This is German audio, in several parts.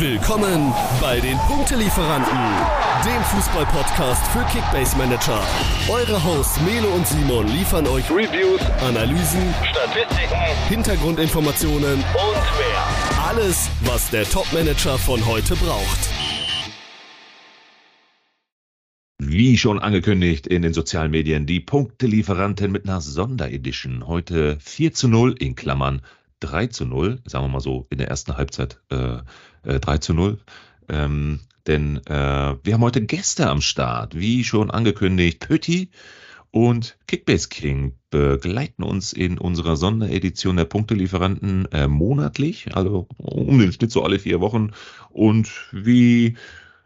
Willkommen bei den Punktelieferanten, dem Fußball-Podcast für Kickbase Manager. Eure Hosts Melo und Simon liefern euch Reviews, Analysen, Statistiken, Hintergrundinformationen und mehr. Alles, was der Top-Manager von heute braucht. Wie schon angekündigt in den sozialen Medien, die Punktelieferanten mit einer Sonderedition. Heute 4 zu 0 in Klammern 3 zu 0, sagen wir mal so in der ersten Halbzeit äh, äh, 3 zu 0. Ähm, denn äh, wir haben heute Gäste am Start, wie schon angekündigt, Pötti und Kickbase King begleiten uns in unserer Sonderedition der Punktelieferanten äh, monatlich, also um den Schnitt so alle vier Wochen. Und wie,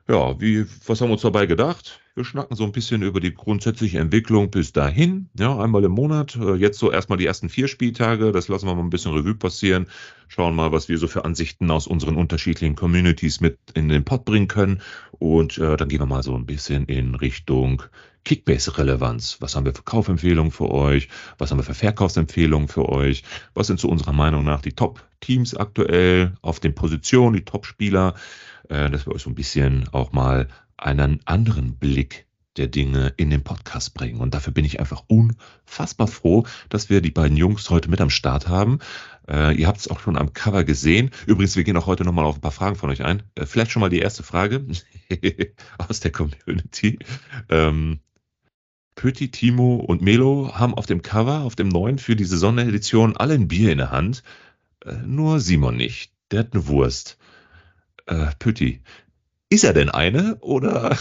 ja, wie, was haben wir uns dabei gedacht? Wir schnacken so ein bisschen über die grundsätzliche Entwicklung bis dahin, ja, einmal im Monat. Äh, jetzt so erstmal die ersten vier Spieltage, das lassen wir mal ein bisschen Revue passieren. Schauen mal, was wir so für Ansichten aus unseren unterschiedlichen Communities mit in den Pod bringen können. Und äh, dann gehen wir mal so ein bisschen in Richtung Kickbase-Relevanz. Was haben wir für Kaufempfehlungen für euch? Was haben wir für Verkaufsempfehlungen für euch? Was sind zu unserer Meinung nach die Top-Teams aktuell auf den Positionen, die Top-Spieler? Äh, dass wir euch so ein bisschen auch mal einen anderen Blick der Dinge in den Podcast bringen. Und dafür bin ich einfach unfassbar froh, dass wir die beiden Jungs heute mit am Start haben. Äh, ihr habt es auch schon am Cover gesehen. Übrigens, wir gehen auch heute nochmal auf ein paar Fragen von euch ein. Äh, vielleicht schon mal die erste Frage aus der Community. Ähm, Pöti, Timo und Melo haben auf dem Cover, auf dem neuen für diese Sonderedition alle ein Bier in der Hand. Äh, nur Simon nicht. Der hat eine Wurst. Äh, Pöti, ist er denn eine oder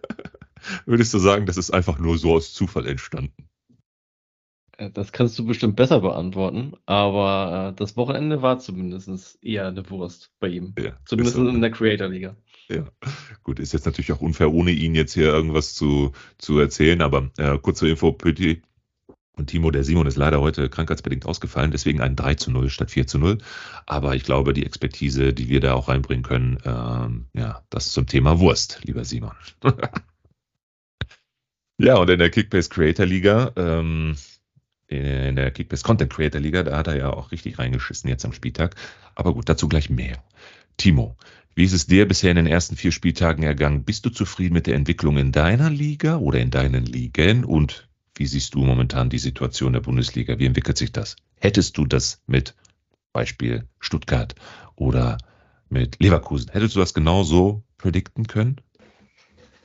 würdest du sagen, das ist einfach nur so aus Zufall entstanden? Äh, das kannst du bestimmt besser beantworten, aber äh, das Wochenende war zumindest eher eine Wurst bei ihm. Ja, zumindest in der Creator-Liga. Ja, gut, ist jetzt natürlich auch unfair, ohne ihn jetzt hier irgendwas zu, zu erzählen, aber äh, kurze Info, Pötti und Timo, der Simon ist leider heute krankheitsbedingt ausgefallen, deswegen ein 3 zu 0 statt 4 zu 0. Aber ich glaube, die Expertise, die wir da auch reinbringen können, ähm, ja, das zum Thema Wurst, lieber Simon. ja, und in der Kickbase Creator Liga, ähm, in der Kickbase Content Creator Liga, da hat er ja auch richtig reingeschissen jetzt am Spieltag. Aber gut, dazu gleich mehr. Timo, wie ist es dir bisher in den ersten vier Spieltagen ergangen? Bist du zufrieden mit der Entwicklung in deiner Liga oder in deinen Ligen? Und wie siehst du momentan die Situation der Bundesliga? Wie entwickelt sich das? Hättest du das mit Beispiel Stuttgart oder mit Leverkusen, hättest du das genauso predikten können?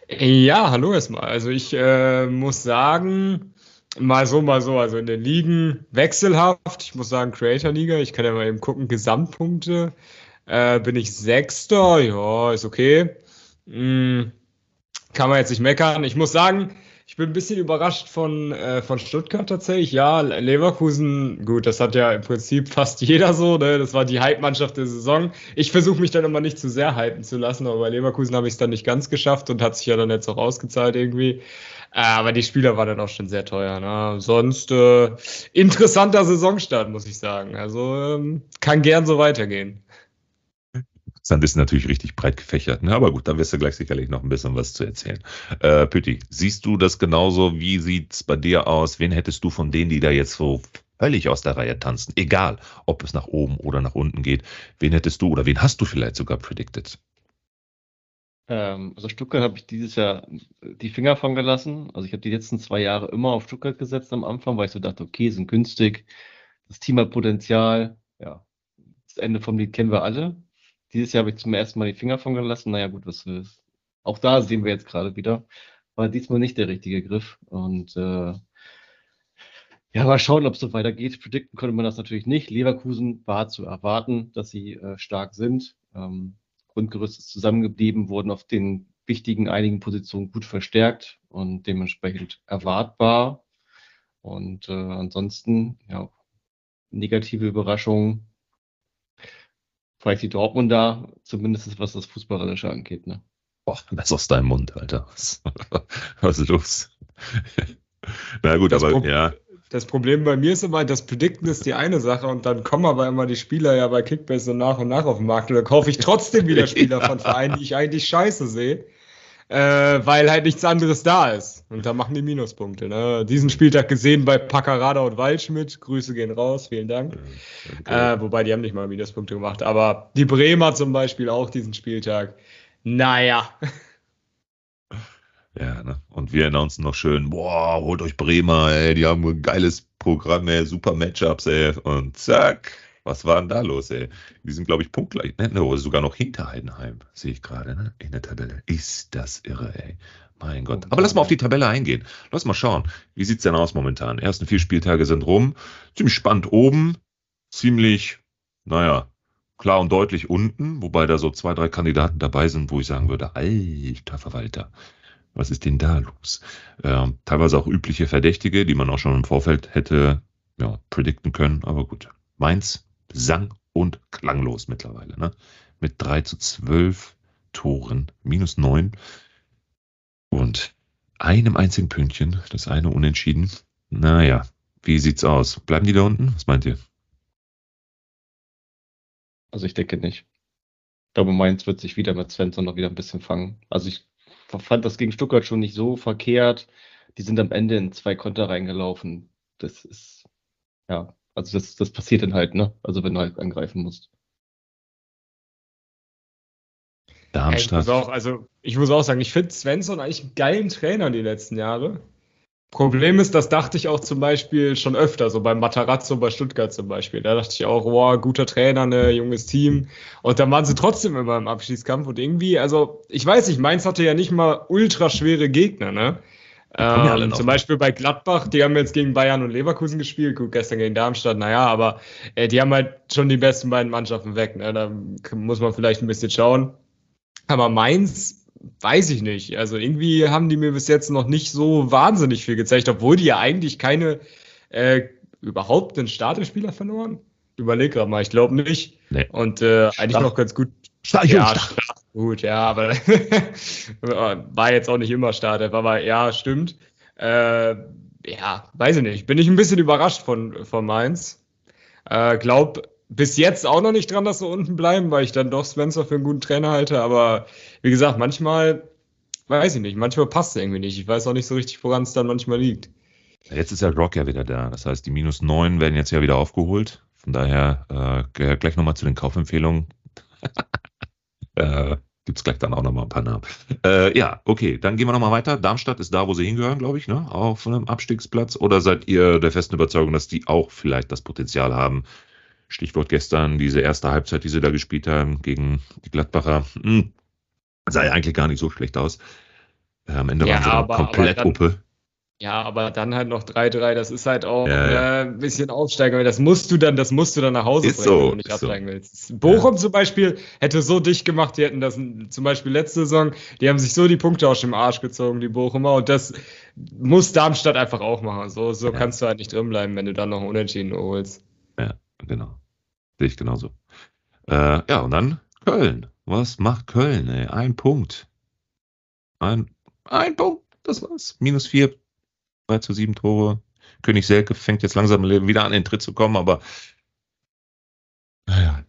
Ja, hallo erstmal. Also ich äh, muss sagen, mal so, mal so. Also in den Ligen wechselhaft. Ich muss sagen, Creator Liga. Ich kann ja mal eben gucken, Gesamtpunkte. Äh, bin ich Sechster? Ja, ist okay. Hm, kann man jetzt nicht meckern. Ich muss sagen, ich bin ein bisschen überrascht von, äh, von Stuttgart tatsächlich. Ja, Leverkusen, gut, das hat ja im Prinzip fast jeder so. Ne? Das war die Hype-Mannschaft der Saison. Ich versuche mich dann immer nicht zu sehr hypen zu lassen, aber bei Leverkusen habe ich es dann nicht ganz geschafft und hat sich ja dann jetzt auch ausgezahlt irgendwie. Äh, aber die Spieler waren dann auch schon sehr teuer. Ne? Sonst äh, interessanter Saisonstart, muss ich sagen. Also ähm, kann gern so weitergehen. Dann ist natürlich richtig breit gefächert. Ne? Aber gut, da wirst du gleich sicherlich noch ein bisschen was zu erzählen. Äh, Pütti, siehst du das genauso? Wie sieht's bei dir aus? Wen hättest du von denen, die da jetzt so völlig aus der Reihe tanzen? Egal, ob es nach oben oder nach unten geht. Wen hättest du oder wen hast du vielleicht sogar predicted? Ähm, also Stuttgart habe ich dieses Jahr die Finger von gelassen. Also ich habe die letzten zwei Jahre immer auf Stuttgart gesetzt am Anfang, weil ich so dachte, okay, sind günstig, das Team hat Potenzial. Ja, das Ende vom Lied kennen wir alle. Dieses Jahr habe ich zum ersten Mal die Finger von gelassen. Naja, gut, was ist. Auch da sehen wir jetzt gerade wieder. War diesmal nicht der richtige Griff. Und äh, ja, mal schauen, ob es so weitergeht. Predikten konnte man das natürlich nicht. Leverkusen war zu erwarten, dass sie äh, stark sind. Ähm, Grundgerüst ist zusammengeblieben, wurden auf den wichtigen einigen Positionen gut verstärkt und dementsprechend erwartbar. Und äh, ansonsten, ja, negative Überraschungen vielleicht die Dortmunder, zumindest was das Fußballerische angeht. Ne? Boah, das aus deinem Mund, Alter. Was, was ist los? Na gut, das aber Pro ja. Das Problem bei mir ist immer, das Predikten ist die eine Sache und dann kommen aber immer die Spieler ja bei Kickbase so nach und nach auf den Markt und dann kaufe ich trotzdem wieder Spieler ja. von Vereinen, die ich eigentlich scheiße sehe. Äh, weil halt nichts anderes da ist. Und da machen die Minuspunkte. Ne? Diesen Spieltag gesehen bei Packerada und Waldschmidt. Grüße gehen raus, vielen Dank. Okay. Äh, wobei die haben nicht mal Minuspunkte gemacht. Aber die Bremer zum Beispiel auch diesen Spieltag. Naja. Ja, ne? Und wir announcen noch schön, boah, holt euch Bremer, ey, die haben ein geiles Programm, ey, super Matchups, ey. Und zack, was war denn da los, ey? Die sind, glaube ich, punktgleich, ne? ne sogar noch hinter Heidenheim, sehe ich gerade, ne? In der Tabelle. Ist das irre, ey. Mein Gott. Aber lass mal auf die Tabelle eingehen. Lass mal schauen. Wie sieht's denn aus momentan? Die ersten vier Spieltage sind rum. Ziemlich spannend oben. Ziemlich, naja, klar und deutlich unten. Wobei da so zwei, drei Kandidaten dabei sind, wo ich sagen würde, alter Verwalter. Was ist denn da los? Äh, teilweise auch übliche Verdächtige, die man auch schon im Vorfeld hätte ja, predikten können. Aber gut. Mainz sang und klanglos mittlerweile. Ne? Mit 3 zu 12 Toren, minus 9 und einem einzigen Pünktchen, das eine unentschieden. Naja, wie sieht's aus? Bleiben die da unten? Was meint ihr? Also ich denke nicht. Ich glaube, Mainz wird sich wieder mit Svensson noch wieder ein bisschen fangen. Also ich fand das gegen Stuttgart schon nicht so verkehrt. Die sind am Ende in zwei Konter reingelaufen. Das ist, ja, also das, das passiert dann halt, ne? Also wenn du halt angreifen musst. Darmstadt. Ja, ich auch, also ich muss auch sagen, ich finde Svensson eigentlich einen geilen Trainer die letzten Jahre. Problem ist, das dachte ich auch zum Beispiel schon öfter, so beim Matarazzo bei Stuttgart zum Beispiel. Da dachte ich auch, wow, guter Trainer, ne, junges Team. Und dann waren sie trotzdem immer im Abschießkampf und irgendwie, also ich weiß nicht, Mainz hatte ja nicht mal ultra schwere Gegner, ne? Ähm, zum Beispiel bei Gladbach, die haben jetzt gegen Bayern und Leverkusen gespielt, gut, gestern gegen Darmstadt, naja, aber äh, die haben halt schon die besten beiden Mannschaften weg, ne? Da muss man vielleicht ein bisschen schauen. Aber Mainz weiß ich nicht. Also irgendwie haben die mir bis jetzt noch nicht so wahnsinnig viel gezeigt, obwohl die ja eigentlich keine äh, überhaupt einen Starterspieler verloren. Überleg gerade mal, ich glaube nicht. Nee. Und äh, eigentlich noch ganz gut. Start, ja, Start. Gut, ja, aber war jetzt auch nicht immer Starter, aber ja, stimmt. Äh, ja, weiß ich nicht. Bin ich ein bisschen überrascht von, von Mainz. Äh, glaub, bis jetzt auch noch nicht dran, dass sie unten bleiben, weil ich dann doch Spencer für einen guten Trainer halte. Aber wie gesagt, manchmal, weiß ich nicht, manchmal passt es irgendwie nicht. Ich weiß auch nicht so richtig, woran es dann manchmal liegt. Jetzt ist ja Rock ja wieder da. Das heißt, die minus neun werden jetzt ja wieder aufgeholt. Von daher äh, gleich nochmal zu den Kaufempfehlungen. äh, Gibt es gleich dann auch nochmal ein paar Namen. Äh, ja, okay, dann gehen wir nochmal weiter. Darmstadt ist da, wo sie hingehören, glaube ich, ne? auf einem Abstiegsplatz. Oder seid ihr der festen Überzeugung, dass die auch vielleicht das Potenzial haben, Stichwort gestern, diese erste Halbzeit, die sie da gespielt haben gegen die Gladbacher, hm, sah ja eigentlich gar nicht so schlecht aus. Äh, am Ende ja, waren sie komplett Uppe. Ja, aber dann halt noch 3-3, das ist halt auch ja, ja. Äh, ein bisschen Aufsteiger. Das musst du dann, das musst du dann nach Hause ist bringen, so, wenn du nicht absteigen so. willst. Bochum ja. zum Beispiel hätte so dicht gemacht, die hätten das zum Beispiel letzte Saison, die haben sich so die Punkte aus dem Arsch gezogen, die Bochumer, und das muss Darmstadt einfach auch machen. So, so kannst du halt nicht drin bleiben, wenn du dann noch Unentschieden holst. Ja, genau. Sehe ich genauso. Äh, ja, und dann Köln. Was macht Köln? Ey? Ein Punkt. Ein, ein Punkt. Das war's. Minus vier. 2 zu 7 Tore. König Selke fängt jetzt langsam wieder an, in den Tritt zu kommen, aber naja,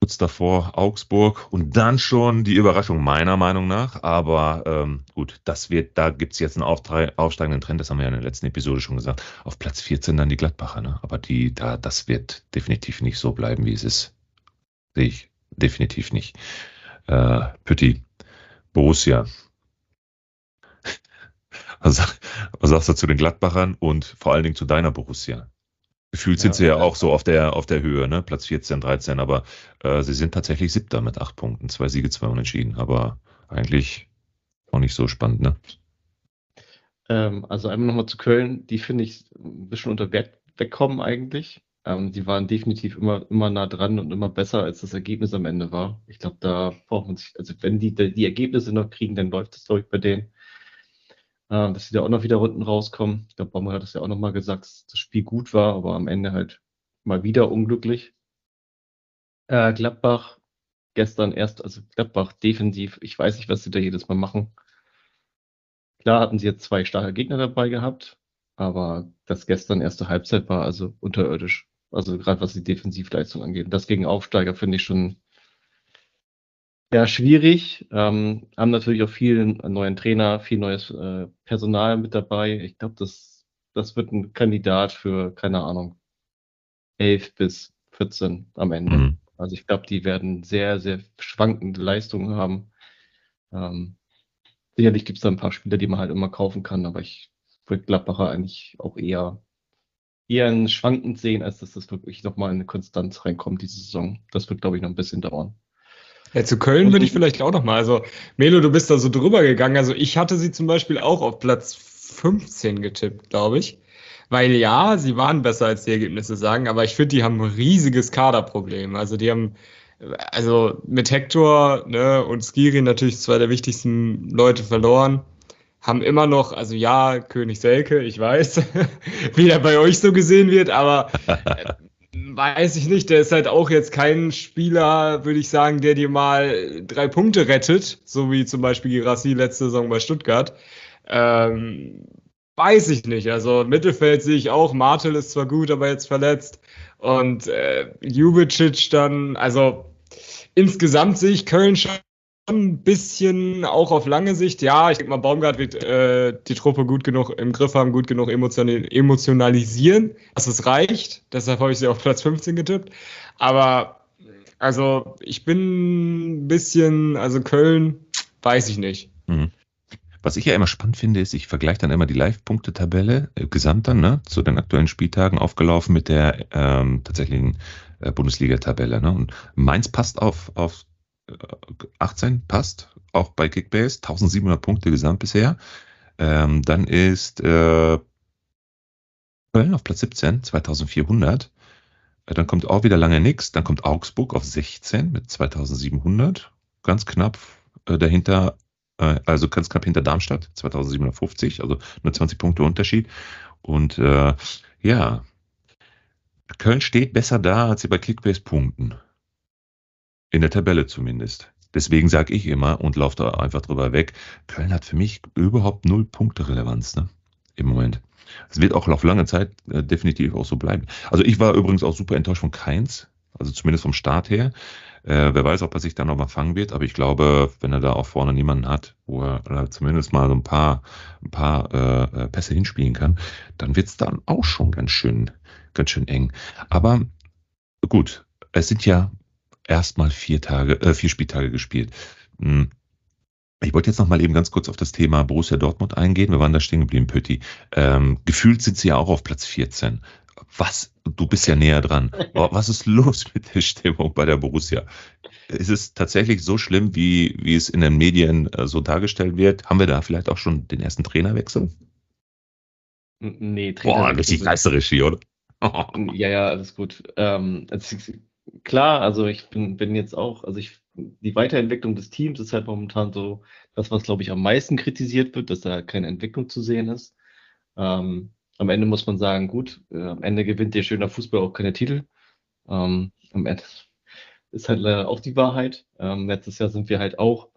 kurz davor Augsburg und dann schon die Überraschung meiner Meinung nach. Aber ähm, gut, das wird, da gibt es jetzt einen aufsteigenden Trend, das haben wir ja in der letzten Episode schon gesagt. Auf Platz 14 dann die Gladbacher, ne? Aber die, da, das wird definitiv nicht so bleiben, wie es ist. Sehe ich definitiv nicht. Äh, Pütti, Borussia. Was, was sagst du zu den Gladbachern und vor allen Dingen zu deiner Borussia? Gefühlt sind ja, sie ja auch so auf der, auf der Höhe, ne? Platz 14, 13, aber äh, sie sind tatsächlich siebter mit acht Punkten. Zwei Siege, zwei Unentschieden, aber eigentlich auch nicht so spannend, ne? Ähm, also einmal nochmal zu Köln, die finde ich ein bisschen unter Wert wegkommen eigentlich. Ähm, die waren definitiv immer, immer nah dran und immer besser, als das Ergebnis am Ende war. Ich glaube, da braucht man sich, also wenn die die Ergebnisse noch kriegen, dann läuft das, glaube ich, bei denen äh, dass sie da auch noch wieder unten rauskommen. Ich glaube, Baumel hat das ja auch nochmal gesagt, dass das Spiel gut war, aber am Ende halt mal wieder unglücklich. Äh, Gladbach gestern erst, also Gladbach defensiv, ich weiß nicht, was sie da jedes Mal machen. Klar hatten sie jetzt zwei starke Gegner dabei gehabt, aber das gestern erste Halbzeit war also unterirdisch. Also gerade was die Defensivleistung angeht. Das gegen Aufsteiger finde ich schon Ja, schwierig. Ähm, haben natürlich auch viel neuen Trainer, viel neues äh, Personal mit dabei. Ich glaube, das, das wird ein Kandidat für, keine Ahnung, 11 bis 14 am Ende. Mhm. Also ich glaube, die werden sehr, sehr schwankende Leistungen haben. Ähm, sicherlich gibt es da ein paar Spieler, die man halt immer kaufen kann, aber ich würde Gladbacher eigentlich auch eher, eher ein schwankend sehen, als dass das wirklich nochmal in eine Konstanz reinkommt diese Saison. Das wird, glaube ich, noch ein bisschen dauern. Ja, zu Köln würde ich vielleicht auch nochmal. Also, Melo, du bist da so drüber gegangen. Also, ich hatte sie zum Beispiel auch auf Platz 15 getippt, glaube ich. Weil ja, sie waren besser, als die Ergebnisse sagen, aber ich finde, die haben ein riesiges Kaderproblem. Also, die haben, also mit Hector ne, und Skiri natürlich zwei der wichtigsten Leute verloren. Haben immer noch, also ja, König Selke, ich weiß, wie der bei euch so gesehen wird, aber weiß ich nicht, der ist halt auch jetzt kein Spieler, würde ich sagen, der dir mal drei Punkte rettet, so wie zum Beispiel Girassi letzte Saison bei Stuttgart. Ähm, weiß ich nicht. Also Mittelfeld sehe ich auch. Martel ist zwar gut, aber jetzt verletzt. Und äh, Jubicic dann, also insgesamt sehe ich Köln schon ein bisschen auch auf lange Sicht. Ja, ich denke mal, Baumgart wird äh, die Truppe gut genug im Griff haben, gut genug emotionalisieren, dass es reicht. Deshalb habe ich sie auf Platz 15 getippt. Aber also ich bin ein bisschen, also Köln, weiß ich nicht. Mhm. Was ich ja immer spannend finde, ist, ich vergleiche dann immer die Live-Punkte-Tabelle äh, gesamt dann, ne, zu den aktuellen Spieltagen aufgelaufen mit der ähm, tatsächlichen äh, Bundesliga-Tabelle. Ne? Und Mainz passt auf, auf 18 passt, auch bei Kickbase, 1700 Punkte gesamt bisher. Ähm, dann ist äh, Köln auf Platz 17, 2400. Äh, dann kommt auch wieder lange nichts. Dann kommt Augsburg auf 16 mit 2700. Ganz knapp äh, dahinter, äh, also ganz knapp hinter Darmstadt, 2750, also nur 20 Punkte Unterschied. Und äh, ja, Köln steht besser da, als sie bei Kickbase punkten. In der Tabelle zumindest. Deswegen sage ich immer und laufe da einfach drüber weg, Köln hat für mich überhaupt null Punkte Relevanz ne? im Moment. Es wird auch auf lange Zeit äh, definitiv auch so bleiben. Also ich war übrigens auch super enttäuscht von Keins, also zumindest vom Start her. Äh, wer weiß, ob er sich da noch mal fangen wird, aber ich glaube, wenn er da auch vorne niemanden hat, wo er zumindest mal so ein paar, ein paar äh, äh Pässe hinspielen kann, dann wird es dann auch schon ganz schön, ganz schön eng. Aber gut, es sind ja erstmal vier Tage, äh, vier Spieltage gespielt. Hm. Ich wollte jetzt noch mal eben ganz kurz auf das Thema Borussia Dortmund eingehen. Wir waren da stehen geblieben, Pötti. Ähm, gefühlt sind sie ja auch auf Platz 14. Was, du bist ja näher dran. Was ist los mit der Stimmung bei der Borussia? Ist es tatsächlich so schlimm, wie, wie es in den Medien äh, so dargestellt wird? Haben wir da vielleicht auch schon den ersten Trainerwechsel? Nee, Trainerwechsel. Boah, richtig reißerisch hier, oder? ja, ja, alles gut. Ähm, klar, also ich bin, bin jetzt auch, also ich, die Weiterentwicklung des Teams ist halt momentan so das, was, glaube ich, am meisten kritisiert wird, dass da keine Entwicklung zu sehen ist. Ähm, am Ende muss man sagen, gut, äh, am Ende gewinnt der schöner Fußball auch keine Titel. Ähm, am Ende ist halt leider auch die Wahrheit. Ähm, letztes Jahr sind wir halt auch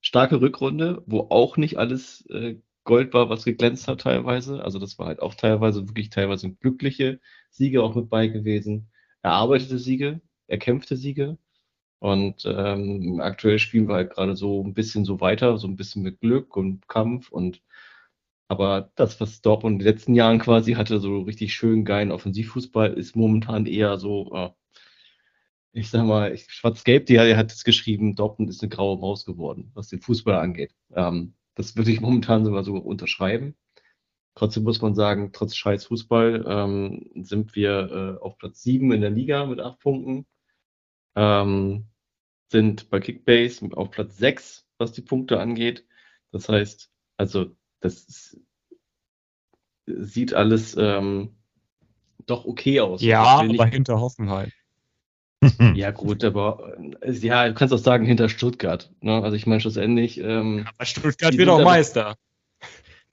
starke Rückrunde, wo auch nicht alles äh, Gold war, was geglänzt hat teilweise. Also das war halt auch teilweise wirklich teilweise glückliche Siege auch mit bei gewesen erarbeitete Siege, erkämpfte Siege. Und ähm, aktuell spielen wir halt gerade so ein bisschen so weiter, so ein bisschen mit Glück und Kampf und aber das, was Dortmund in den letzten Jahren quasi hatte, so richtig schön geilen Offensivfußball, ist momentan eher so, äh, ich sag mal, Schwarz-Gelb, die hat es geschrieben, Dortmund ist eine graue Maus geworden, was den Fußball angeht. Ähm, das würde ich momentan sogar so unterschreiben. Trotzdem muss man sagen, trotz scheiß Fußball ähm, sind wir äh, auf Platz 7 in der Liga mit 8 Punkten. Ähm, sind bei Kickbase auf Platz 6, was die Punkte angeht. Das heißt, also das ist, sieht alles ähm, doch okay aus. Ja, aber hinter Hoffenheim. ja, gut, aber äh, ja, du kannst auch sagen, hinter Stuttgart. Ne? Also ich meine schlussendlich. Ähm, aber Stuttgart wird auch Meister.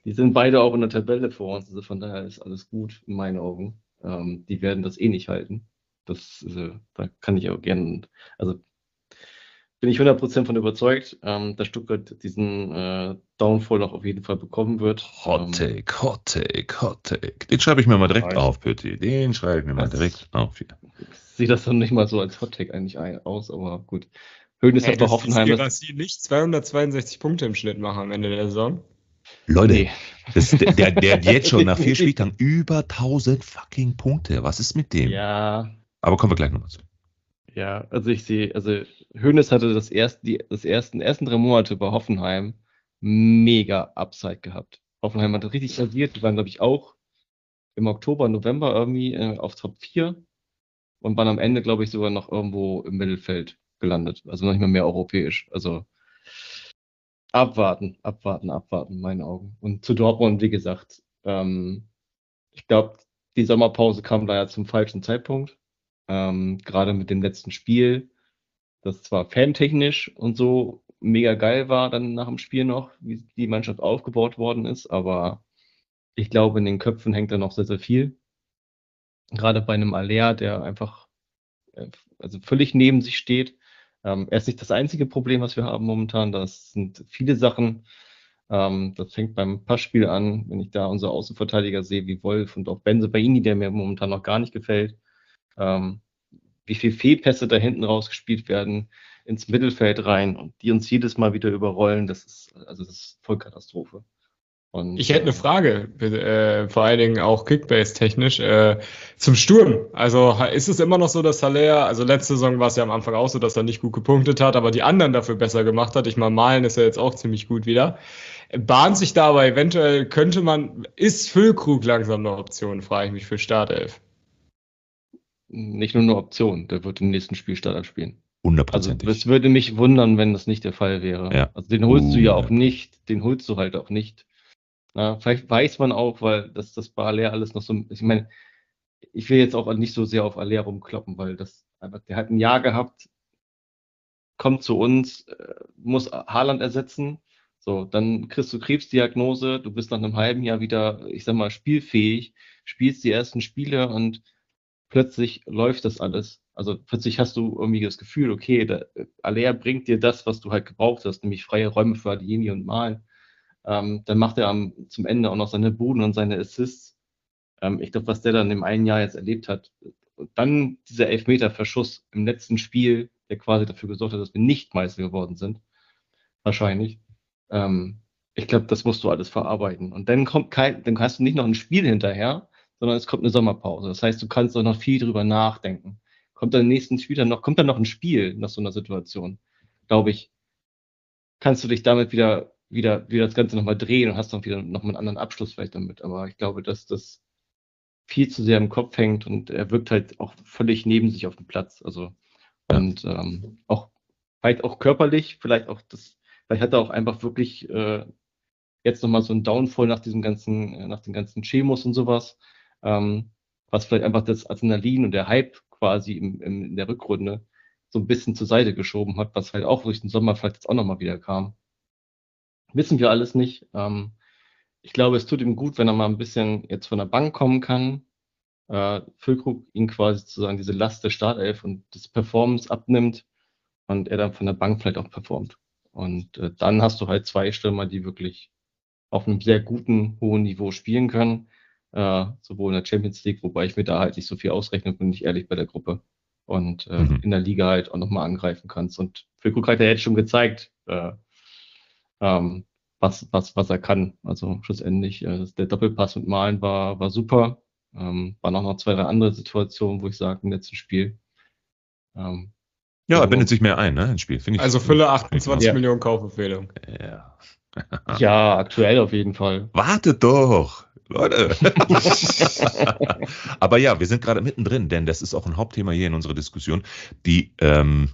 Die sind beide auch in der Tabelle vor uns, also von daher ist alles gut in meinen Augen. Ähm, die werden das eh nicht halten. Das, äh, da kann ich auch gerne, also bin ich 100% von überzeugt, ähm, dass Stuttgart diesen äh, Downfall noch auf jeden Fall bekommen wird. Hot ähm, Take, Hot Take, Hot Take. Den schreibe ich mir mal direkt auf, Pötti. Den schreibe ich mir mal direkt auf. Hier. Sieht das dann nicht mal so als Hot Take eigentlich aus, aber gut. Hönes hey, hat bei Hoffenheim. Dass nicht 262 Punkte im Schnitt machen am Ende der Saison. Leute, nee. das, der, der, der jetzt schon nach vier Spieltagen über 1000 fucking Punkte. Was ist mit dem? Ja. Aber kommen wir gleich nochmal zu. Ja, also ich sehe, also Hönes hatte das erste, die das ersten, ersten drei Monate bei Hoffenheim mega Upside gehabt. Hoffenheim hat richtig rasiert. Die waren, glaube ich, auch im Oktober, November irgendwie äh, auf Top 4 und waren am Ende, glaube ich, sogar noch irgendwo im Mittelfeld gelandet. Also noch nicht mal mehr europäisch. Also abwarten, abwarten, abwarten, in meinen Augen. Und zu Dortmund, wie gesagt, ähm, ich glaube, die Sommerpause kam ja zum falschen Zeitpunkt. Ähm, Gerade mit dem letzten Spiel, das zwar fantechnisch und so mega geil war dann nach dem Spiel noch, wie die Mannschaft aufgebaut worden ist, aber ich glaube, in den Köpfen hängt da noch sehr, sehr viel. Gerade bei einem Aller, der einfach äh, also völlig neben sich steht. Ähm, er ist nicht das einzige Problem, was wir haben momentan. Das sind viele Sachen. Ähm, das fängt beim Passspiel an, wenn ich da unsere Außenverteidiger sehe, wie Wolf und auch Benze Baini, der mir momentan noch gar nicht gefällt. Ähm, wie viel Fehlpässe da hinten rausgespielt werden ins Mittelfeld rein und die uns jedes Mal wieder überrollen, das ist also das ist Vollkatastrophe. Und, ich hätte eine äh, Frage, äh, vor allen Dingen auch Kickbase-technisch, äh, zum Sturm. Also ist es immer noch so, dass Haller, also letzte Saison war es ja am Anfang auch so, dass er nicht gut gepunktet hat, aber die anderen dafür besser gemacht hat. Ich meine, Malen ist ja jetzt auch ziemlich gut wieder. Bahnt sich dabei eventuell, könnte man, ist Füllkrug langsam eine Option, frage ich mich für Startelf. Nicht nur eine Option, der wird im nächsten Spiel Startelf spielen. Hundertprozentig. Also es würde mich wundern, wenn das nicht der Fall wäre. Ja. Also den holst uh, du ja auch nicht, den holst du halt auch nicht na, vielleicht weiß man auch, weil das, das bei Aller alles noch so, ich meine, ich will jetzt auch nicht so sehr auf Aller rumkloppen, weil das einfach, der hat ein Jahr gehabt, kommt zu uns, äh, muss Haaland ersetzen, so, dann kriegst du Krebsdiagnose, du bist nach einem halben Jahr wieder, ich sag mal, spielfähig, spielst die ersten Spiele und plötzlich läuft das alles. Also plötzlich hast du irgendwie das Gefühl, okay, der, Aller bringt dir das, was du halt gebraucht hast, nämlich freie Räume für Adiemi und Mal. Ähm, dann macht er am, zum Ende auch noch seine Buden und seine Assists. Ähm, ich glaube, was der dann im einen Jahr jetzt erlebt hat. Und dann dieser Elfmeter-Verschuss im letzten Spiel, der quasi dafür gesorgt hat, dass wir nicht Meister geworden sind. Wahrscheinlich. Ähm, ich glaube, das musst du alles verarbeiten. Und dann kommt kein, dann hast du nicht noch ein Spiel hinterher, sondern es kommt eine Sommerpause. Das heißt, du kannst auch noch viel drüber nachdenken. Kommt dann im nächsten Spiel dann noch, kommt dann noch ein Spiel nach so einer Situation, glaube ich, kannst du dich damit wieder wieder, wieder das Ganze nochmal drehen und hast dann wieder nochmal einen anderen Abschluss vielleicht damit. Aber ich glaube, dass das viel zu sehr im Kopf hängt und er wirkt halt auch völlig neben sich auf dem Platz. Also und ähm, auch vielleicht auch körperlich, vielleicht auch das, vielleicht hat er auch einfach wirklich äh, jetzt nochmal so ein Downfall nach diesem ganzen, äh, nach den ganzen Chemos und sowas, ähm, was vielleicht einfach das Adrenalin und der Hype quasi im, im, in der Rückrunde so ein bisschen zur Seite geschoben hat, was halt auch durch den Sommer vielleicht jetzt auch nochmal wieder kam. Wissen wir alles nicht. Ähm, ich glaube, es tut ihm gut, wenn er mal ein bisschen jetzt von der Bank kommen kann. Äh, Füllkrug ihn quasi sozusagen diese Last der Startelf und des Performance abnimmt und er dann von der Bank vielleicht auch performt. Und äh, dann hast du halt zwei Stürmer, die wirklich auf einem sehr guten, hohen Niveau spielen können. Äh, sowohl in der Champions League, wobei ich mir da halt nicht so viel ausrechne, bin ich ehrlich bei der Gruppe. Und äh, mhm. in der Liga halt auch nochmal angreifen kannst. Und Füllkrug hat ja jetzt schon gezeigt, äh, ähm, was, was, was er kann. Also schlussendlich, äh, der Doppelpass mit Malen war, war super. Ähm, waren auch noch zwei, drei andere Situationen, wo ich sage, im letzten Spiel. Ähm, ja, er bindet sich mehr ein, ne, ins Spiel. Ich, also Fülle 28 ja. Millionen Kaufempfehlung. Ja. ja, aktuell auf jeden Fall. Wartet doch! Leute. Aber ja, wir sind gerade mittendrin, denn das ist auch ein Hauptthema hier in unserer Diskussion. Die, ähm,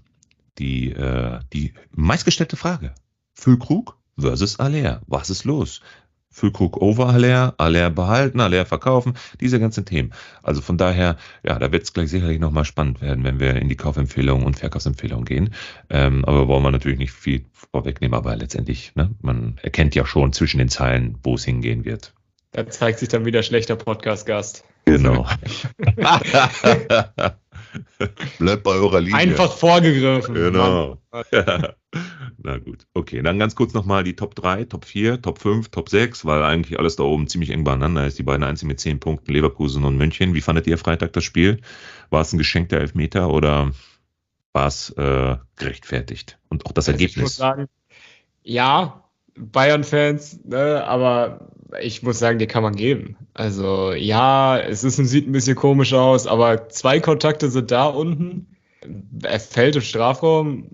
die, äh, die meistgestellte Frage. Füllkrug versus Aller. Was ist los? Füllkrug over Aller, Aller behalten, Aller verkaufen, diese ganzen Themen. Also von daher, ja, da wird es gleich sicherlich nochmal spannend werden, wenn wir in die Kaufempfehlungen und Verkaufsempfehlungen gehen. Ähm, aber wollen wir natürlich nicht viel vorwegnehmen, aber letztendlich, ne, man erkennt ja schon zwischen den Zeilen, wo es hingehen wird. Da zeigt sich dann wieder schlechter Podcast-Gast. Genau. Bleibt bei eurer Linie. Einfach vorgegriffen. Genau. Na gut. Okay, dann ganz kurz nochmal die Top 3, Top 4, Top 5, Top 6, weil eigentlich alles da oben ziemlich eng beieinander ist. Die beiden Einzigen mit 10 Punkten, Leverkusen und München. Wie fandet ihr Freitag das Spiel? War es ein geschenkter Elfmeter oder war es äh, gerechtfertigt. Und auch das Also ich Ergebnis. muss sagen, ja, Bayern-Fans, ne, aber ich muss sagen, die kann man geben. Also ja, es ist, sieht ein bisschen komisch aus, aber zwei Kontakte sind da unten. Er fällt im Strafraum.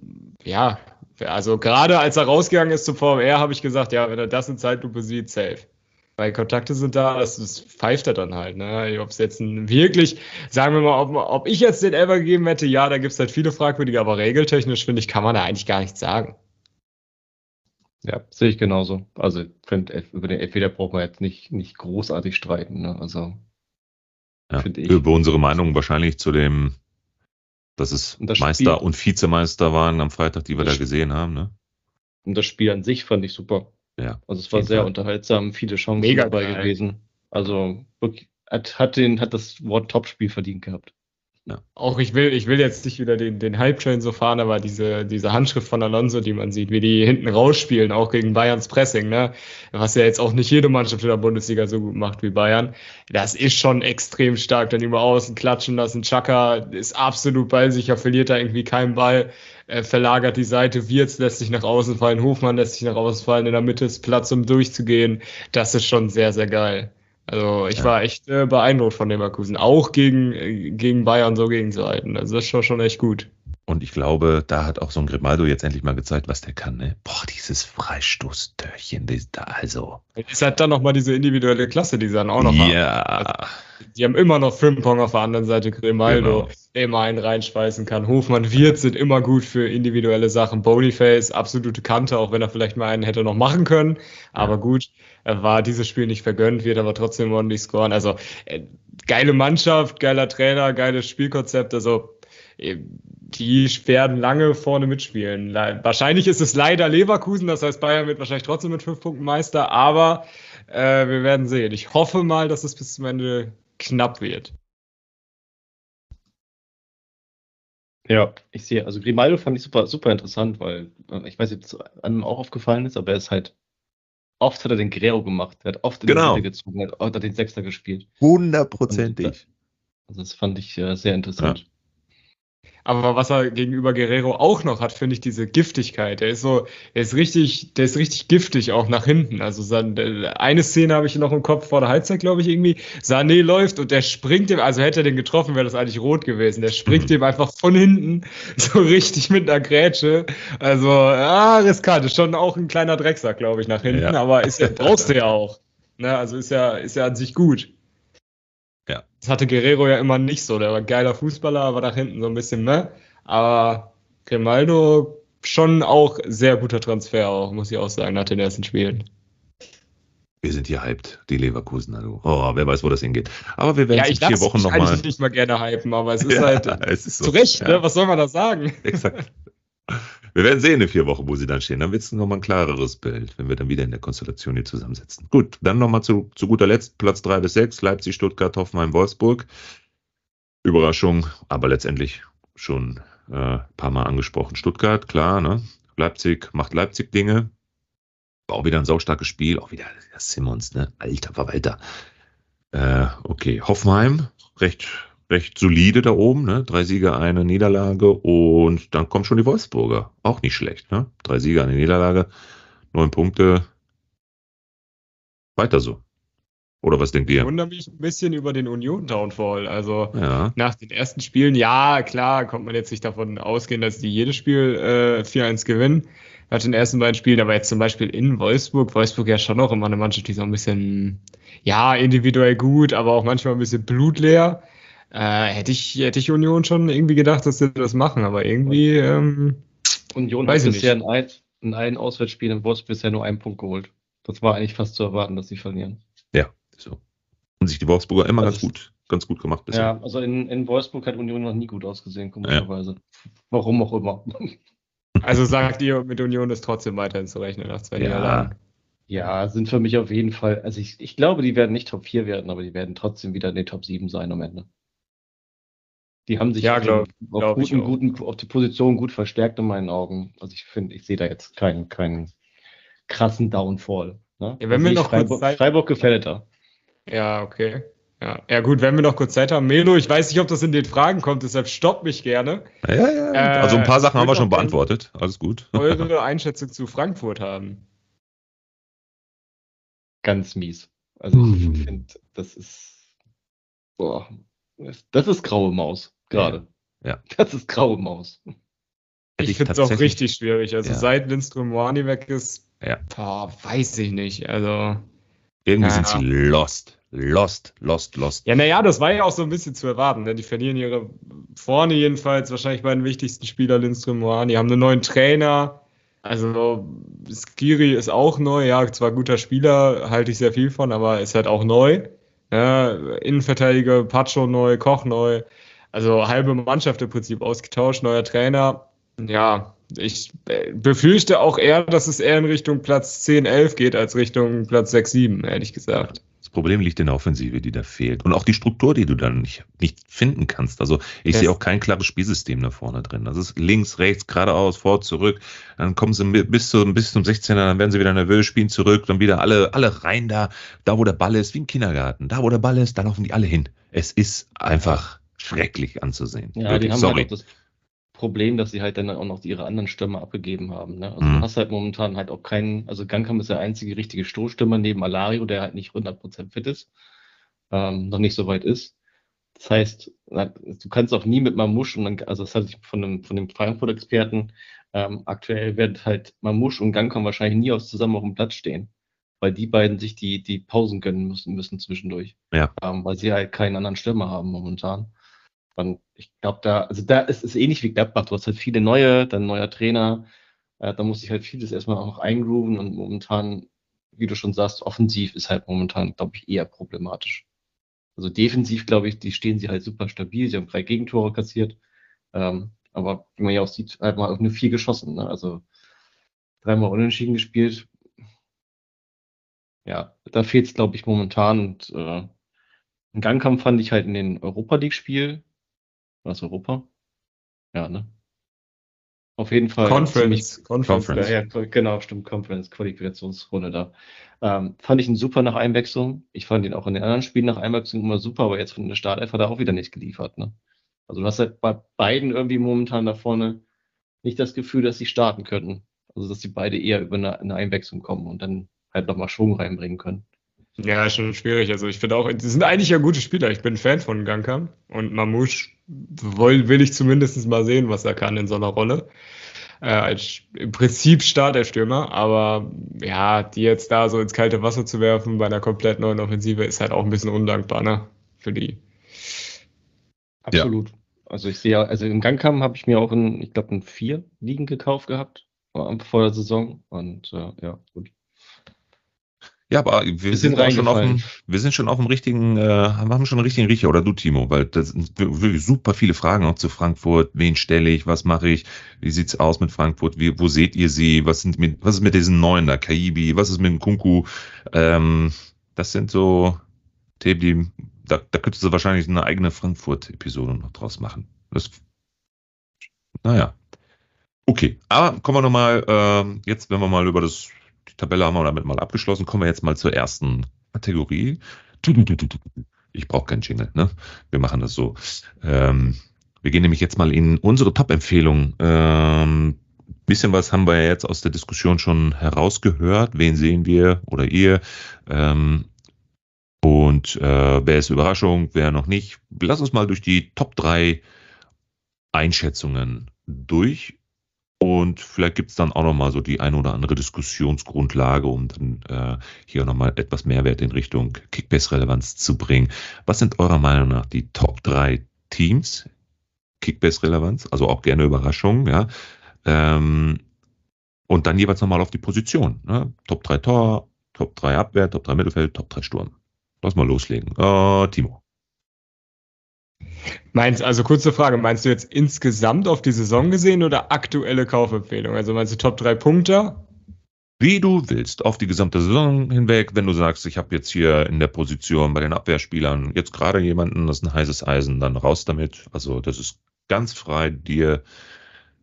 Ja, also gerade als er rausgegangen ist zum VMR, habe ich gesagt, ja, wenn er das in Zeitlupe sieht, safe. Weil Kontakte sind da, das, das pfeift er dann halt. Ne? Ob es jetzt ein wirklich, sagen wir mal, ob, ob ich jetzt den Elber gegeben hätte, ja, da gibt es halt viele fragwürdige, aber regeltechnisch finde ich, kann man da eigentlich gar nichts sagen. Ja, sehe ich genauso. Also ich finde, über den Elfmeter braucht man jetzt nicht, nicht großartig streiten. Ne? Also Ja, ich. über unsere Meinung wahrscheinlich zu dem, dass es Und das Meister Spiel- und Vizemeister waren am Freitag, die wir da gesehen haben. Ne? Und das Spiel an sich fand ich super. Ja, Also es war sehr Fall. unterhaltsam, viele Chancen Mega dabei geil. gewesen. Also wirklich, hat, hat, den, hat das Wort Topspiel verdient gehabt. Auch ich will, ich will jetzt nicht wieder den, den Hype-Train so fahren, aber diese, diese Handschrift von Alonso, die man sieht, wie die hinten rausspielen, auch gegen Bayerns Pressing, ne? Was ja jetzt auch nicht jede Mannschaft in der Bundesliga so gut macht wie Bayern. Das ist schon extrem stark. Dann über außen klatschen lassen. Chaka ist absolut ballsicher, verliert da irgendwie keinen Ball, äh, verlagert die Seite. Wirtz lässt sich nach außen fallen, Hofmann lässt sich nach außen fallen. In der Mitte ist Platz, um durchzugehen. Das ist schon sehr, sehr geil. Also ich Ja. war echt äh, beeindruckt von Leverkusen, auch gegen, äh, gegen Bayern so gegenzuhalten. Also das ist schon, schon echt gut. Und ich glaube, da hat auch so ein Grimaldo jetzt endlich mal gezeigt, was der kann. Ne? Boah, dieses Freistoßtörchen, das da also. Es hat dann nochmal diese individuelle Klasse, die sie dann auch noch haben. Ja, Die haben immer noch Frimpong auf der anderen Seite, Grimaldo, Genau. der immer einen reinschweißen kann. Hofmann Wirt sind immer gut für individuelle Sachen. Boniface, absolute Kante, auch wenn er vielleicht mal einen hätte noch machen können. Aber gut, er war dieses Spiel nicht vergönnt, wird aber trotzdem ordentlich scoren. Also äh, geile Mannschaft, geiler Trainer, geiles Spielkonzept. Also äh, die werden lange vorne mitspielen. Le wahrscheinlich ist es leider Leverkusen, das heißt Bayern wird wahrscheinlich trotzdem mit fünf Punkten Meister, aber äh, wir werden sehen. Ich hoffe mal, dass es bis zum Ende knapp wird. Ja, ich sehe, also Grimaldo fand ich super, super interessant, weil äh, ich weiß ob es einem auch aufgefallen ist, aber er ist halt, oft hat er den Guerrero gemacht, er hat oft in Genau. die Mitte gezogen, hat, hat er den Sechster gespielt. hundertprozentig. Also das fand ich äh, sehr interessant. Aber was er gegenüber Guerrero auch noch hat, finde ich diese Giftigkeit. Er ist so, er ist richtig, der ist richtig giftig auch nach hinten. Also eine Szene habe ich noch im Kopf vor der Halbzeit, glaube ich, irgendwie. Sané läuft und der springt dem, also hätte er den getroffen, wäre das eigentlich rot gewesen. Der springt dem einfach von hinten so richtig mit einer Grätsche. Also, ja, riskant. Ist schon auch ein kleiner Drecksack, glaube ich, nach hinten. Ja. Aber ist ja, brauchst du ja auch. Ne, also ist ja, ist ja an sich gut. Ja. Das hatte Guerrero ja immer nicht so. Der war ein geiler Fußballer, aber nach hinten so ein bisschen, ne? Aber Grimaldo schon auch sehr guter Transfer, auch, muss ich auch sagen, nach den ersten Spielen. Wir sind hier hyped, die Leverkusen. Also. Oh, wer weiß, wo das hingeht. Aber wir werden Ja, es ich in vier lasse Wochen mich nochmal. eigentlich nicht mal gerne hypen, aber es ist halt es ist so. zu Recht, Ja. ne? Was soll man da sagen? Exakt. Wir werden sehen in vier Wochen, wo sie dann stehen. Dann wird es nochmal ein klareres Bild, wenn wir dann wieder in der Konstellation hier zusammensitzen. Gut, dann nochmal zu, zu guter Letzt Platz drei bis sechs Leipzig, Stuttgart, Hoffenheim, Wolfsburg. Überraschung, aber letztendlich schon äh, ein paar Mal angesprochen. Stuttgart, klar, ne? Leipzig macht Leipzig Dinge. War auch wieder ein saustarkes Spiel. Auch wieder der Simmons, ne? Alter Verwalter. Äh, okay, Hoffenheim, recht, recht solide da oben, ne? Drei Siege, eine Niederlage und dann kommen schon die Wolfsburger. Auch nicht schlecht, ne? Drei Siege, eine Niederlage, neun Punkte. Weiter so. Oder was denkt Ich ihr? wundere mich ein bisschen über den Union-Downfall. Also Ja, nach den ersten Spielen, ja, klar, kommt man jetzt nicht davon ausgehen, dass die jedes Spiel äh, 4-1 gewinnen. Nach den ersten beiden Spielen, aber jetzt zum Beispiel in Wolfsburg, Wolfsburg ja schon noch immer eine Mannschaft, die so ein bisschen, ja, individuell gut, aber auch manchmal ein bisschen blutleer. Äh, hätte ich, hätte ich Union schon irgendwie gedacht, dass sie das machen, aber irgendwie, ähm, Union Weiß hat bisher in, ein, in allen Auswärtsspielen in Wolfsburg bisher nur einen Punkt geholt. Das war eigentlich fast zu erwarten, dass sie verlieren. so. Und sich die Wolfsburger immer Also ganz gut, ganz gut gemacht bisher. Ja, also in, in Wolfsburg hat Union noch nie gut ausgesehen, komischerweise. Warum auch immer. also sagt ihr, mit Union ist trotzdem weiterhin zu rechnen nach zwei Ja. Niederlagen. Ja, sind für mich auf jeden Fall, also ich, ich glaube, die werden nicht Top 4 werden, aber die werden trotzdem wieder in den Top 7 sein am Ende. Die haben sich Ja, auf, glaub- auf, glaub guten, guten, auf die Position gut verstärkt in meinen Augen. Also ich finde, ich sehe da jetzt keinen, keinen krassen Downfall. Ne? Ja, wenn wir Also noch kurz Freiburg, Zeit- Freiburg gefällt da. Ja, okay. Ja. ja, gut, wenn wir noch kurz Zeit haben. Melo, ich weiß nicht, ob das in den Fragen kommt, deshalb stopp mich gerne. Ja, ja, ja. also ein paar äh, Sachen haben wir schon beantwortet. Alles gut. Eure Einschätzung zu Frankfurt haben. Ganz mies. Also ich hm. finde, das ist boah, das ist graue Maus gerade. Ja. Das ist graue Maus. Ich, finde es auch richtig schwierig. Also ja. seit Lindström Moani weg ist, ja. boah, weiß ich nicht. Also irgendwie ja. sind sie lost. Lost, lost, lost. Ja, naja, das war ja auch so ein bisschen zu erwarten. Ne? Die verlieren ihre vorne jedenfalls wahrscheinlich beiden wichtigsten Spieler, Lindström Moani, haben einen neuen Trainer. Also Skiri ist auch neu, ja, zwar guter Spieler, halte ich sehr viel von, aber ist halt auch neu. Ja, Innenverteidiger, Pacho neu, Koch neu. Also halbe Mannschaft im Prinzip ausgetauscht, neuer Trainer. Ja, ich äh, befürchte auch eher, dass es eher in Richtung Platz 10, 11 geht, als Richtung Platz 6, 7, ehrlich gesagt. Das Problem liegt in der Offensive, die da fehlt. Und auch die Struktur, die du dann nicht, nicht finden kannst. Also ich yes. sehe auch kein klares Spielsystem da vorne drin. Das ist links, rechts, geradeaus, vor, zurück. Dann kommen sie bis, zu, bis zum 16er, dann werden sie wieder nervös, spielen zurück, dann wieder alle, alle rein da, da wo der Ball ist, wie im Kindergarten. Da wo der Ball ist, da laufen die alle hin. Es ist einfach schrecklich anzusehen. Ja, Wirklich, die haben sorry. Halt das Problem, dass sie halt dann auch noch ihre anderen Stürmer abgegeben haben. Ne? Also mhm. du hast halt momentan halt auch keinen, also Gangkam ist der einzige richtige Stoßstürmer neben Alario, der halt nicht 100% fit ist, ähm, noch nicht so weit ist. Das heißt, du kannst auch nie mit Mamouche und dann, also das hatte ich von dem, von dem Frankfurt-Experten, ähm, aktuell werden halt Mamouche und Gangkam wahrscheinlich nie aus zusammen auf dem Platz stehen, weil die beiden sich die, die Pausen gönnen müssen, müssen zwischendurch. Ja. Ähm, weil sie halt keinen anderen Stürmer haben momentan. Und ich glaube, da, also da ist es ähnlich wie Gladbach. Du hast halt viele neue, dann neuer Trainer. Äh, da muss ich halt vieles erstmal auch noch eingrooven und momentan, wie du schon sagst, offensiv ist halt momentan, glaube ich, eher problematisch. Also defensiv, glaube ich, die stehen sie halt super stabil. Sie haben drei Gegentore kassiert. Ähm, aber wie man ja auch sieht, halt mal nur vier geschossen. Ne? Also dreimal unentschieden gespielt. Ja, da fehlt es, glaube ich, momentan. Und äh, einen Gangkampf fand ich halt in den Europa League-Spiel war das Europa? Ja, ne? Auf jeden Fall. Conference. Conference. Conference. Ja, ja, genau, stimmt. Conference, Qualifikationsrunde da. Ähm, fand ich ihn super nach Einwechslung. Ich fand ihn auch in den anderen Spielen nach Einwechslung immer super, aber jetzt von der Startelf hat er auch wieder nicht geliefert. Ne? Also du hast halt bei beiden irgendwie momentan da vorne nicht das Gefühl, dass sie starten könnten. Also dass sie beide eher über eine, eine Einwechslung kommen und dann halt nochmal Schwung reinbringen können. Ja, schon schwierig. Also ich finde auch, die sind eigentlich ja gute Spieler. Ich bin Fan von Gankam und Mamouche will, will ich zumindest mal sehen, was er kann in so einer Rolle. Äh, als im Prinzip Starterstürmer, aber ja, die jetzt da so ins kalte Wasser zu werfen bei einer komplett neuen Offensive ist halt auch ein bisschen undankbar, ne? Für die. Absolut. Ja. Also ich sehe, also im Gangkam habe ich mir auch in, ich glaube, in vier Ligen gekauft gehabt vor der Saison und äh, ja, gut. Ja, aber wir sind, schon auf dem, wir sind schon auf dem richtigen, äh, haben schon einen richtigen Riecher, oder du, Timo, weil das sind wirklich super viele Fragen auch zu Frankfurt. Wen stelle ich? Was mache ich? Wie sieht's aus mit Frankfurt? Wie, wo seht ihr sie? Was sind mit, was ist mit diesen neuen da? Kaibi? Was ist mit dem Kunku? Ähm, das sind so Themen, die, da, da könntest du wahrscheinlich eine eigene Frankfurt-Episode noch draus machen. Das, naja. Okay, aber kommen wir nochmal, äh, jetzt, wenn wir mal über das Tabelle haben wir damit mal abgeschlossen. Kommen wir jetzt mal zur ersten Kategorie. Ich brauche keinen Jingle, ne? Wir machen das so. Ähm, wir gehen nämlich jetzt mal in unsere Top-Empfehlung. Ähm, bisschen was haben wir jetzt aus der Diskussion schon herausgehört. Wen sehen wir oder ihr? Ähm, und äh, wer ist Überraschung, wer noch nicht? Lass uns mal durch die Top 3 Einschätzungen durch und vielleicht gibt es dann auch nochmal so die eine oder andere Diskussionsgrundlage, um dann äh, hier nochmal etwas Mehrwert in Richtung Kickbase-Relevanz zu bringen. Was sind eurer Meinung nach die Top 3 Teams? Kickbase-Relevanz, also auch gerne Überraschungen, ja. Ähm, und dann jeweils nochmal auf die Position. Ne? Top 3 Tor, Top 3 Abwehr, Top 3 Mittelfeld, Top 3 Sturm. Lass mal loslegen. Äh, Timo. Meinst, also kurze Frage, meinst du jetzt insgesamt auf die Saison gesehen oder aktuelle Kaufempfehlung? Also meinst du Top 3 Punkte? Wie du willst, auf die gesamte Saison hinweg, wenn du sagst, ich habe jetzt hier in der Position bei den Abwehrspielern jetzt gerade jemanden, das ist ein heißes Eisen, dann raus damit. Also das ist ganz frei dir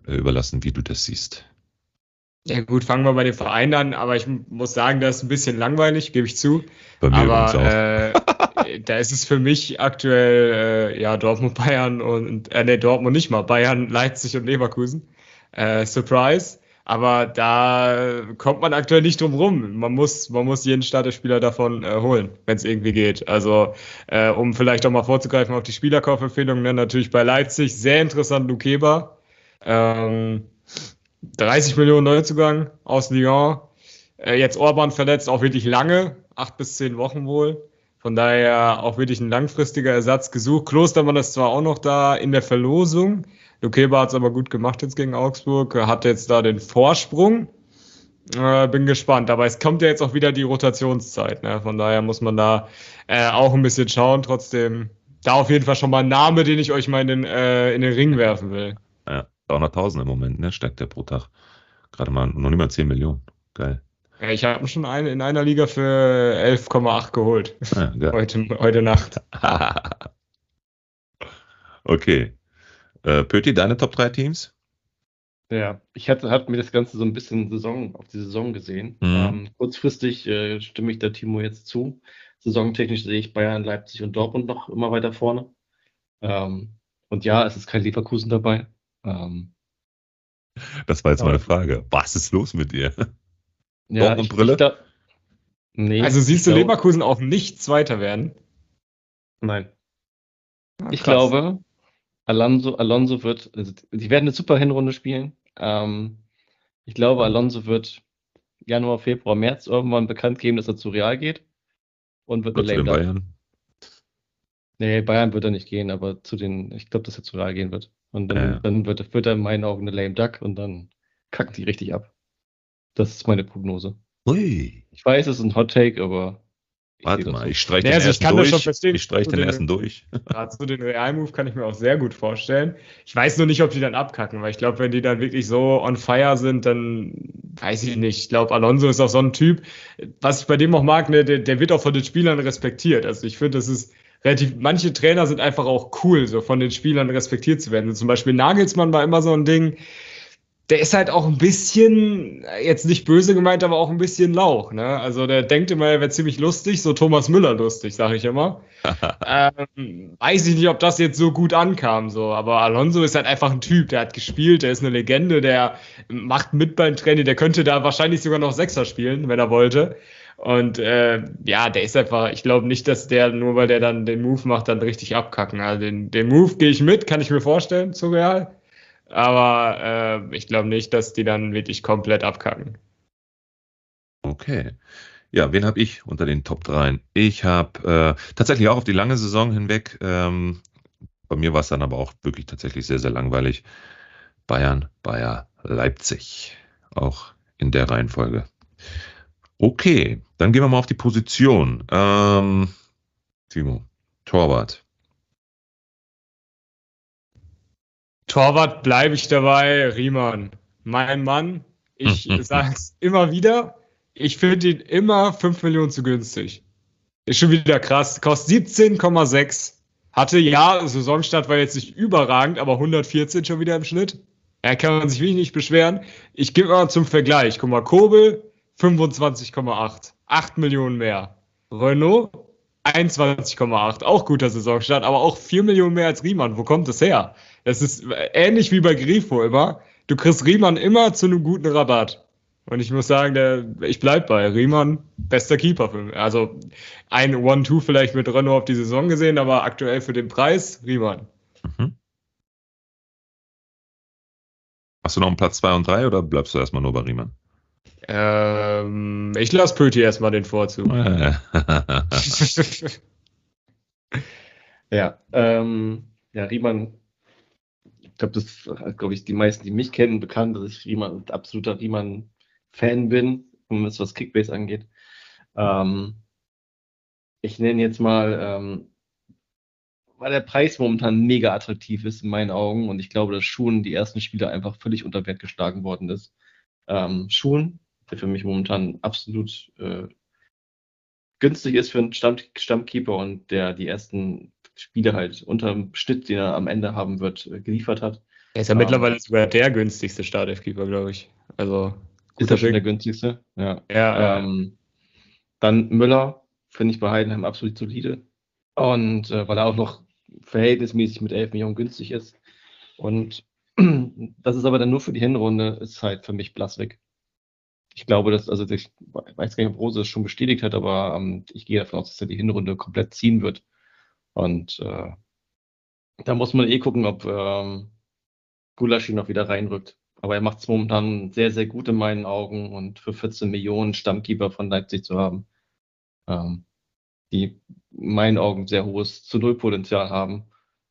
äh, überlassen, wie du das siehst. Ja gut, fangen wir bei den Vereinen an, aber ich muss sagen, das ist ein bisschen langweilig, gebe ich zu. Bei mir aber äh, da ist es für mich aktuell äh, ja Dortmund, Bayern und äh, nee, Dortmund nicht mal, Bayern, Leipzig und Leverkusen. Äh, Surprise. Aber da kommt man aktuell nicht drum rum. Man muss, man muss jeden Starterspieler davon äh, holen, wenn es irgendwie geht. Also, äh, um vielleicht auch mal vorzugreifen auf die Spielerkaufempfehlungen, ne, natürlich bei Leipzig sehr interessant Lukeba. Ähm, 30 Millionen Neuzugang aus Lyon. Äh, jetzt Orban verletzt, auch wirklich lange, acht bis zehn Wochen wohl. Von daher auch wirklich ein langfristiger Ersatz gesucht. Klostermann ist zwar auch noch da in der Verlosung, Lukeba hat es aber gut gemacht jetzt gegen Augsburg, hat jetzt da den Vorsprung. Äh, bin gespannt, aber es kommt ja jetzt auch wieder die Rotationszeit. Ne? Von daher muss man da äh, auch ein bisschen schauen. Trotzdem, da auf jeden Fall schon mal ein Name, den ich euch mal in den, äh, in den Ring werfen will. Ja, 300.000 im Moment, ne? Steckt der pro Tag. Gerade mal noch nicht mal 10 Millionen. Geil. Ja, ich habe schon eine, in einer Liga für 11,8 geholt. Ja, heute, heute Nacht. okay. Äh, Pöti, deine Top 3 Teams? Ja, ich hatte, hatte mir das Ganze so ein bisschen Saison, auf die Saison gesehen. Mhm. Ähm, kurzfristig äh, stimme ich der Timo jetzt zu. Saisontechnisch sehe ich Bayern, Leipzig und Dortmund noch immer weiter vorne. Ähm, und ja, es ist kein Leverkusen dabei. Ähm, das war jetzt meine Frage. Was ist los mit dir? Ja, Dortmund Brille? Da, nee, also siehst du glaub, Leverkusen auch nicht Zweiter werden? Nein. Ah, ich glaube, Alonso, Alonso wird, also die werden eine super Hinrunde spielen. Ähm, ich glaube, Alonso wird Januar, Februar, März irgendwann bekannt geben, dass er zu Real geht. Und wird Gott, zu den Bayern. Nee, Bayern wird er nicht gehen, aber zu den, ich glaube, dass er zu Real gehen wird. Und dann, ja. dann wird, wird er in meinen Augen eine lame duck und dann kackt die richtig ab. Das ist meine Prognose. Ui. Ich weiß, es ist ein Hot Take, aber Warte mal, ich streiche den, also ersten durch. Ich streiche den, den ersten durch. Gerade so den Real-Move kann ich mir auch sehr gut vorstellen. Ich weiß nur nicht, ob die dann abkacken, weil ich glaube, wenn die dann wirklich so on fire sind, dann weiß ich nicht. Ich glaube, Alonso ist auch so ein Typ, was ich bei dem auch mag, ne, der, der wird auch von den Spielern respektiert. Also ich finde, das ist relativ, manche Trainer sind einfach auch cool, so von den Spielern respektiert zu werden. zum Beispiel Nagelsmann war immer so ein Ding, der ist halt auch ein bisschen, jetzt nicht böse gemeint, aber auch ein bisschen Lauch. Ne? Also der denkt immer, er wäre ziemlich lustig, so Thomas Müller lustig, sage ich immer. ähm, weiß ich nicht, ob das jetzt so gut ankam, so. Aber Alonso ist halt einfach ein Typ, der hat gespielt, der ist eine Legende, der macht mit beim Training, der könnte da wahrscheinlich sogar noch Sechser spielen, wenn er wollte. Und äh, ja, der ist einfach, ich glaube nicht, dass der, nur weil der dann den Move macht, dann richtig abkacken. Also den, den Move gehe ich mit, kann ich mir vorstellen, zu Real. Aber äh, ich glaube nicht, dass die dann wirklich komplett abkacken. Okay. Ja, wen habe ich unter den Top 3? Ich habe äh, tatsächlich auch auf die lange Saison hinweg, ähm, bei mir war es dann aber auch wirklich tatsächlich sehr, sehr langweilig. Bayern, Bayer, Leipzig. Auch in der Reihenfolge. Okay, dann gehen wir mal auf die Position. Ähm, Timo, Torwart. Torwart bleibe ich dabei, Riemann. Mein Mann, ich sage es immer wieder, ich finde ihn immer 5 Millionen zu günstig. Ist schon wieder krass. Kostet 17,6. Hatte ja, Saisonstart war jetzt nicht überragend, aber 114 schon wieder im Schnitt. Er kann man sich wirklich nicht beschweren. Ich gebe mal zum Vergleich. Guck mal, Kobel 25,8. 8 Millionen mehr. Renault 21,8. Auch guter Saisonstart, aber auch 4 Millionen mehr als Riemann. Wo kommt das her? Es ist ähnlich wie bei Grifo immer. Du kriegst Riemann immer zu einem guten Rabatt. Und ich muss sagen, der, ich bleib bei Riemann, bester Keeper für mich. Also ein One-Two vielleicht mit Renault auf die Saison gesehen, aber aktuell für den Preis Riemann. Mhm. Hast du noch einen Platz 2 und 3 oder bleibst du erstmal nur bei Riemann? Ähm, ich lasse Pöti erstmal den Vorzug. ja, ähm, ja, Riemann ich glaube, das ist, glaube ich, die meisten, die mich kennen, bekannt, dass ich Riemann, absoluter Riemann-Fan bin, was Kickbase angeht. Ähm, ich nenne jetzt mal, ähm, weil der Preis momentan mega attraktiv ist in meinen Augen und ich glaube, dass Schuhen die ersten Spiele einfach völlig unter Wert geschlagen worden ist. Ähm, Schuhen, der für mich momentan absolut äh, günstig ist für einen Stamm Stammkeeper und der die ersten Spiele halt unter dem Schnitt, den er am Ende haben wird, äh, geliefert hat. Er ist ja um, mittlerweile sogar der günstigste Startelfkeeper, glaube ich. Also ist er schon der günstigste? Ja. ja ähm, dann Müller, finde ich bei Heidenheim absolut solide. Und äh, weil er auch noch verhältnismäßig mit 11 Millionen günstig ist. Und das ist aber dann nur für die Hinrunde, ist halt für mich blass weg. Ich glaube, dass, also ich weiß gar nicht, ob Rose es schon bestätigt hat, aber ähm, ich gehe davon aus, dass er die Hinrunde komplett ziehen wird. Und äh, da muss man eh gucken, ob ähm, Gulaschi noch wieder reinrückt. Aber er macht es momentan sehr, sehr gut in meinen Augen und für 14 Millionen Stammkeeper von Leipzig zu haben, ähm, die in meinen Augen sehr hohes zu Null Potenzial haben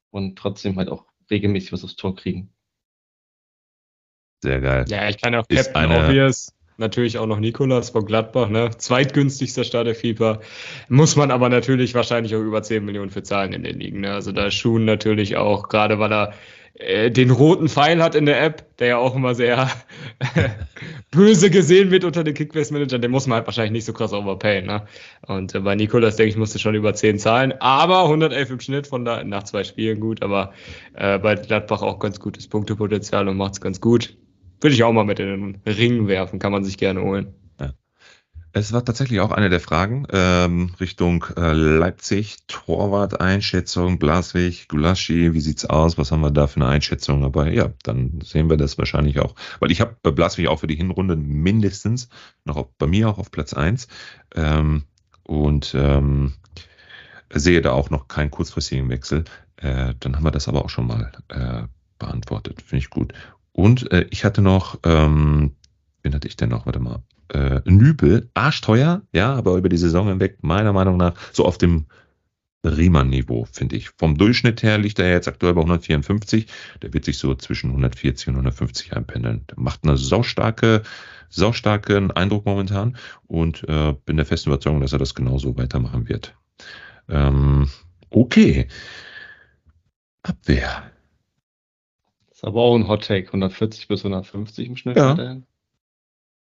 und trotzdem halt auch regelmäßig was aufs Tor kriegen. Sehr geil. Ja, ich kann auch ist Captain eine... Obvious natürlich auch noch Nikolas von Gladbach, ne? Zweitgünstigster Starterkeeper. Muss man aber natürlich wahrscheinlich auch über 10 Millionen für zahlen in den Ligen. Ne? Also da ist Schuhen natürlich auch, gerade weil er äh, den roten Pfeil hat in der App, der ja auch immer sehr böse gesehen wird unter den Kickbase-Managern, den muss man halt wahrscheinlich nicht so krass overpayen. Ne? Und äh, bei Nikolas, denke ich, musste schon über 10 zahlen, aber 111 im Schnitt von da nach zwei Spielen gut, aber äh, bei Gladbach auch ganz gutes Punktepotenzial und macht es ganz gut. Würde ich auch mal mit in den Ring werfen, kann man sich gerne holen. Es war tatsächlich auch eine der Fragen ähm, Richtung äh, Leipzig, Torwart-Einschätzung, Blaswig, Gulaschi, wie sieht's aus? Was haben wir da für eine Einschätzung? Aber ja, dann sehen wir das wahrscheinlich auch. Weil ich habe Blaswig auch für die Hinrunde mindestens noch auf, bei mir auch auf Platz eins ähm, und ähm, sehe da auch noch keinen kurzfristigen Wechsel. Äh, dann haben wir das aber auch schon mal äh, beantwortet. Finde ich gut. Und äh, ich hatte noch, ähm, wen hatte ich denn noch? Warte mal äh, Nübel, arschteuer, ja, aber über die Saison hinweg meiner Meinung nach so auf dem Riemann-Niveau, finde ich. Vom Durchschnitt her liegt er jetzt aktuell bei 154. Der wird sich so zwischen 140 und 150 einpendeln. Der macht eine saustarke, saustarken Eindruck momentan und äh, bin der festen Überzeugung, dass er das genauso weitermachen wird. Ähm, okay. Abwehr. Das ist aber auch ein Hot Take, 140 bis 150 im Schnitt. Ja.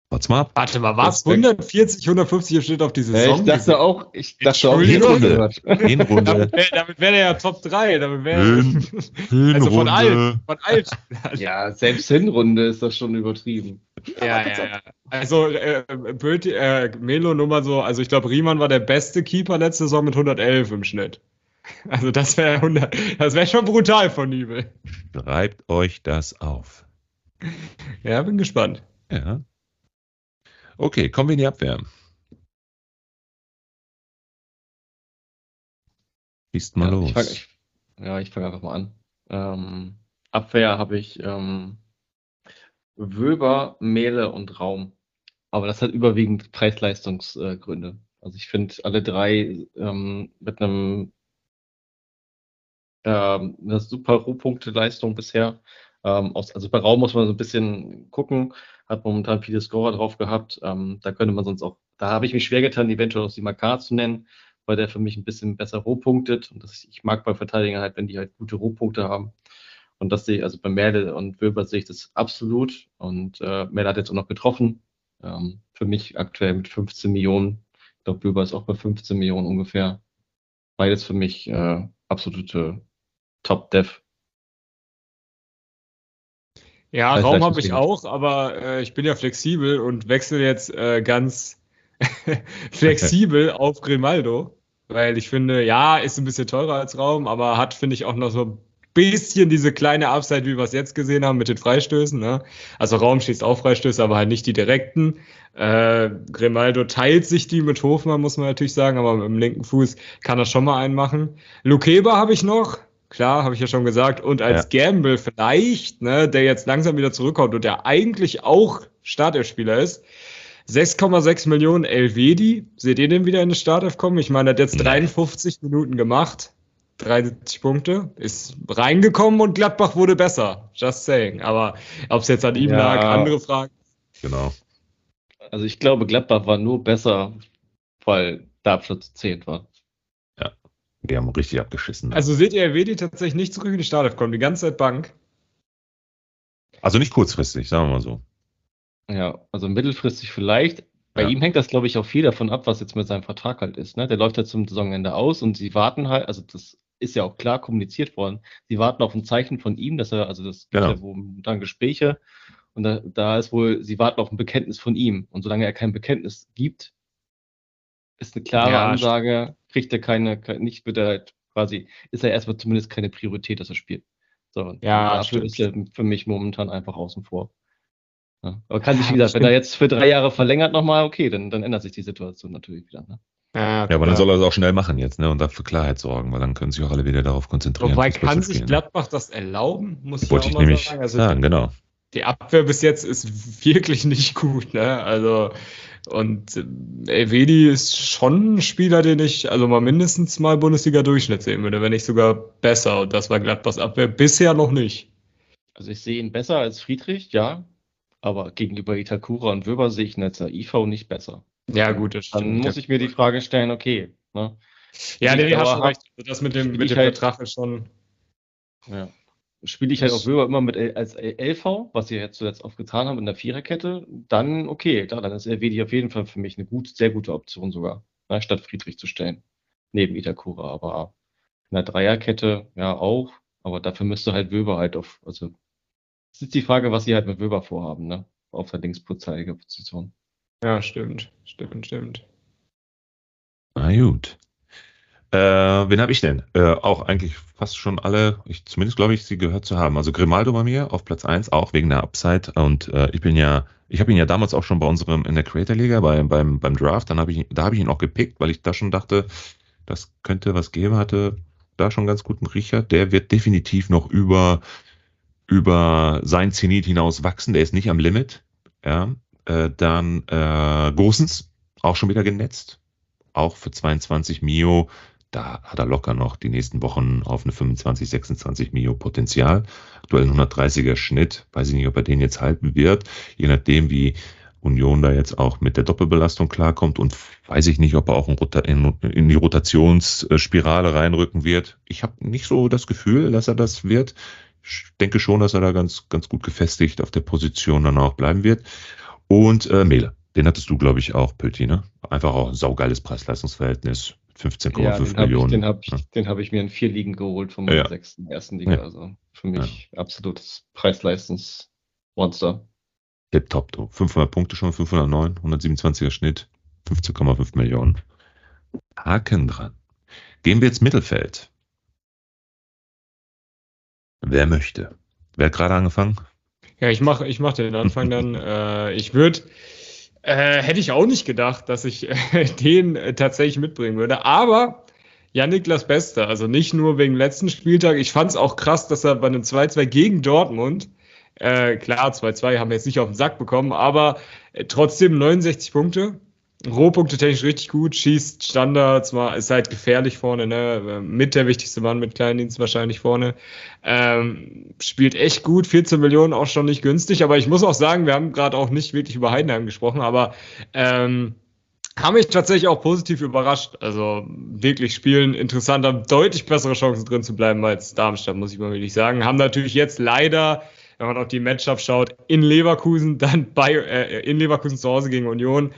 Warte mal Warte mal, was? 140, 150 steht auf die Saison? ich dachte auch, ich dachte auch, Hinrunde. Hinrunde. damit wäre er ja Top 3. Damit wär, Hin, Hinrunde. Also von alt. Von alt. ja, selbst Hinrunde ist das schon übertrieben. Ja, ja, ja. Also, äh, Böti, äh, Melo nur mal so, also ich glaube, Riemann war der beste Keeper letzte Saison mit 111 im Schnitt. Also das wäre 100, das wäre schon brutal von Nübel. Schreibt euch das auf. Ja, bin gespannt. Ja. Okay, kommen wir in die Abwehr. Schießt mal ja, los. Ich fang, ich, ja, ich fange einfach mal an. Ähm, Abwehr habe ich ähm, Wöber, Mehle und Raum. Aber das hat überwiegend Preis-Leistungsgründe. Äh, also ich finde alle drei ähm, mit einem ähm, eine super Rohpunkte-Leistung bisher. Ähm, aus, also bei Raum muss man so ein bisschen gucken hat momentan viele Scorer drauf gehabt. Ähm, da könnte man sonst auch, da habe ich mich schwer getan, eventuell auch Simakar zu nennen, weil der für mich ein bisschen besser rohpunktet. Und das, ich mag bei Verteidigern halt, wenn die halt gute Rohpunkte haben. Und das sehe ich, also bei Merle und Wöber sehe ich das absolut. Und äh, Merle hat jetzt auch noch getroffen. Ähm, für mich aktuell mit 15 Millionen. Ich glaube, Wöber ist auch bei 15 Millionen ungefähr. Beides für mich äh, absolute Top-Dev. Ja, Raum habe ich auch, aber äh, ich bin ja flexibel und wechsle jetzt äh, ganz flexibel auf Grimaldo, weil ich finde, ja, ist ein bisschen teurer als Raum, aber hat, finde ich, auch noch so ein bisschen diese kleine Upside, wie wir es jetzt gesehen haben mit den Freistößen. Ne? Also Raum schießt auch Freistöße, aber halt nicht die direkten. Äh, Grimaldo teilt sich die mit Hofmann, muss man natürlich sagen, aber mit dem linken Fuß kann er schon mal einen machen. Lukeba habe ich noch, klar, habe ich ja schon gesagt. Und als ja. Gamble vielleicht, ne, der jetzt langsam wieder zurückkommt und der eigentlich auch Startelf-Spieler ist, 6,6 Millionen Elvedi. Seht ihr den wieder in den Startelf kommen? Ich meine, er hat jetzt 53 Minuten gemacht. 73 Punkte, ist reingekommen und Gladbach wurde besser. Just saying. Aber ob es jetzt an ihm ja. lag, andere Fragen. Genau. Also ich glaube, Gladbach war nur besser, weil Darmstadt zu 10 war. Die haben richtig abgeschissen. Also seht ihr Vedi tatsächlich nicht zurück in die Startelf kommen, die ganze Zeit Bank. Also nicht kurzfristig, sagen wir mal so. Ja, also mittelfristig vielleicht. Bei ja. ihm hängt das, glaube ich, auch viel davon ab, was jetzt mit seinem Vertrag halt ist. Ne? Der läuft ja zum Saisonende aus und sie warten halt, also das ist ja auch klar kommuniziert worden. Sie warten auf ein Zeichen von ihm, dass er, also das genau. gibt ja wohl dann Gespräche und da, da ist wohl, sie warten auf ein Bekenntnis von ihm. Und solange er kein Bekenntnis gibt, ist eine klare ja, Ansage, kriegt er keine, nicht wird er halt quasi, ist er erstmal zumindest keine Priorität, dass er spielt. So, ja, dafür stimmt. ist er für mich momentan einfach außen vor. Ja. Aber kann sich, wie gesagt, wenn er jetzt für drei Jahre verlängert nochmal, okay, dann, dann ändert sich die Situation natürlich wieder. Ne? Ja, ja, aber dann soll er es auch schnell machen jetzt, ne? Und dafür Klarheit sorgen, weil dann können sich auch alle wieder darauf konzentrieren. Wobei kann sich gehen, Gladbach das erlauben, muss ich Wollte ich nämlich sagen. Also sagen, genau. Die Abwehr bis jetzt ist wirklich nicht gut, ne? Also und äh, Elvedi ist schon ein Spieler, den ich also mal mindestens mal Bundesliga-Durchschnitt sehen würde, wenn nicht sogar besser. Und das war Gladbachs Abwehr bisher noch nicht. Also ich sehe ihn besser als Friedrich, ja. Aber gegenüber Itakura und Wöber sehe ich als IV nicht besser. Ja, gut, das Dann muss ich mir die Frage stellen, okay. Ne? Ja, nee, hast schon recht. Also das mit dem, mit dem halt, Vertrag ist schon. Ja. Spiele ich halt auf Wilber immer mit L als LV, was sie jetzt zuletzt oft getan haben in der Viererkette, dann okay, da, dann ist LWD auf jeden Fall für mich eine gut, sehr gute Option sogar, ne, statt Friedrich zu stellen. Neben Itakura, aber in der Dreierkette ja auch, aber dafür müsste halt Wöber halt auf, also es ist die Frage, was sie halt mit Wöber vorhaben, ne? Auf der linksputzeilige Position. Ja, stimmt. Stimmt, stimmt. Na gut. Äh, wen habe ich denn? Äh, auch eigentlich fast schon alle, ich, zumindest glaube ich, sie gehört zu haben. Also Grimaldo bei mir auf Platz 1, auch wegen der Upside. Und äh, ich bin ja, ich habe ihn ja damals auch schon bei unserem in der Creator Liga, bei, beim, beim Draft, dann habe ich, da habe ich ihn auch gepickt, weil ich da schon dachte, das könnte was geben, hatte da schon ganz guten Riecher. Der wird definitiv noch über, über sein Zenit hinaus wachsen. Der ist nicht am Limit. Ja, äh, dann äh, Gosens, auch schon wieder genetzt. Auch für 22 Mio. Da hat er locker noch die nächsten Wochen auf eine 25, 26 Mio Potenzial. Aktuell ein 130er Schnitt. Weiß ich nicht, ob er den jetzt halten wird. Je nachdem, wie Union da jetzt auch mit der Doppelbelastung klarkommt und weiß ich nicht, ob er auch in, die Rotationsspirale reinrücken wird. Ich habe nicht so das Gefühl, dass er das wird. Ich denke schon, dass er da ganz, ganz gut gefestigt auf der Position dann auch bleiben wird. Und äh, Mele, den hattest du, glaube ich, auch, Pötti, ne? Einfach auch ein saugeiles Preis-Leistungs-Verhältnis. 15,5 ja, Millionen. Ich, den habe ich, ja. hab ich mir in vier Ligen geholt von meiner ja. sechsten ersten Liga. Ja. Also für mich absolutes Preis-Leistungs-Monster. Tip-top, du. 500 Punkte schon, 509, 127er Schnitt, 15,5 Millionen. Haken dran. Gehen wir ins Mittelfeld. Wer möchte? Wer hat gerade angefangen? Ja, ich mache ich mach den Anfang dann. äh, ich würde, äh, hätte ich auch nicht gedacht, dass ich äh, den äh, tatsächlich mitbringen würde. Aber ja, Niklas Bester, also nicht nur wegen letzten Spieltag. Ich fand es auch krass, dass er bei einem 2-2 gegen Dortmund, äh, klar, 2-2 haben wir jetzt nicht auf den Sack bekommen, aber äh, trotzdem 69 Punkte. Rohpunkte technisch richtig gut, schießt Standards, mal, ist halt gefährlich vorne, ne? Mit der wichtigste Mann mit Kleindienst wahrscheinlich vorne. Ähm, spielt echt gut, 14 Millionen auch schon nicht günstig, aber ich muss auch sagen, wir haben gerade auch nicht wirklich über Heidenheim gesprochen, aber ähm, haben mich tatsächlich auch positiv überrascht. Also wirklich spielen interessanter, deutlich bessere Chancen drin zu bleiben als Darmstadt, muss ich mal wirklich sagen. Haben natürlich jetzt leider, wenn man auf die Matchup schaut, in Leverkusen, dann bei äh, in Leverkusen zu Hause gegen Union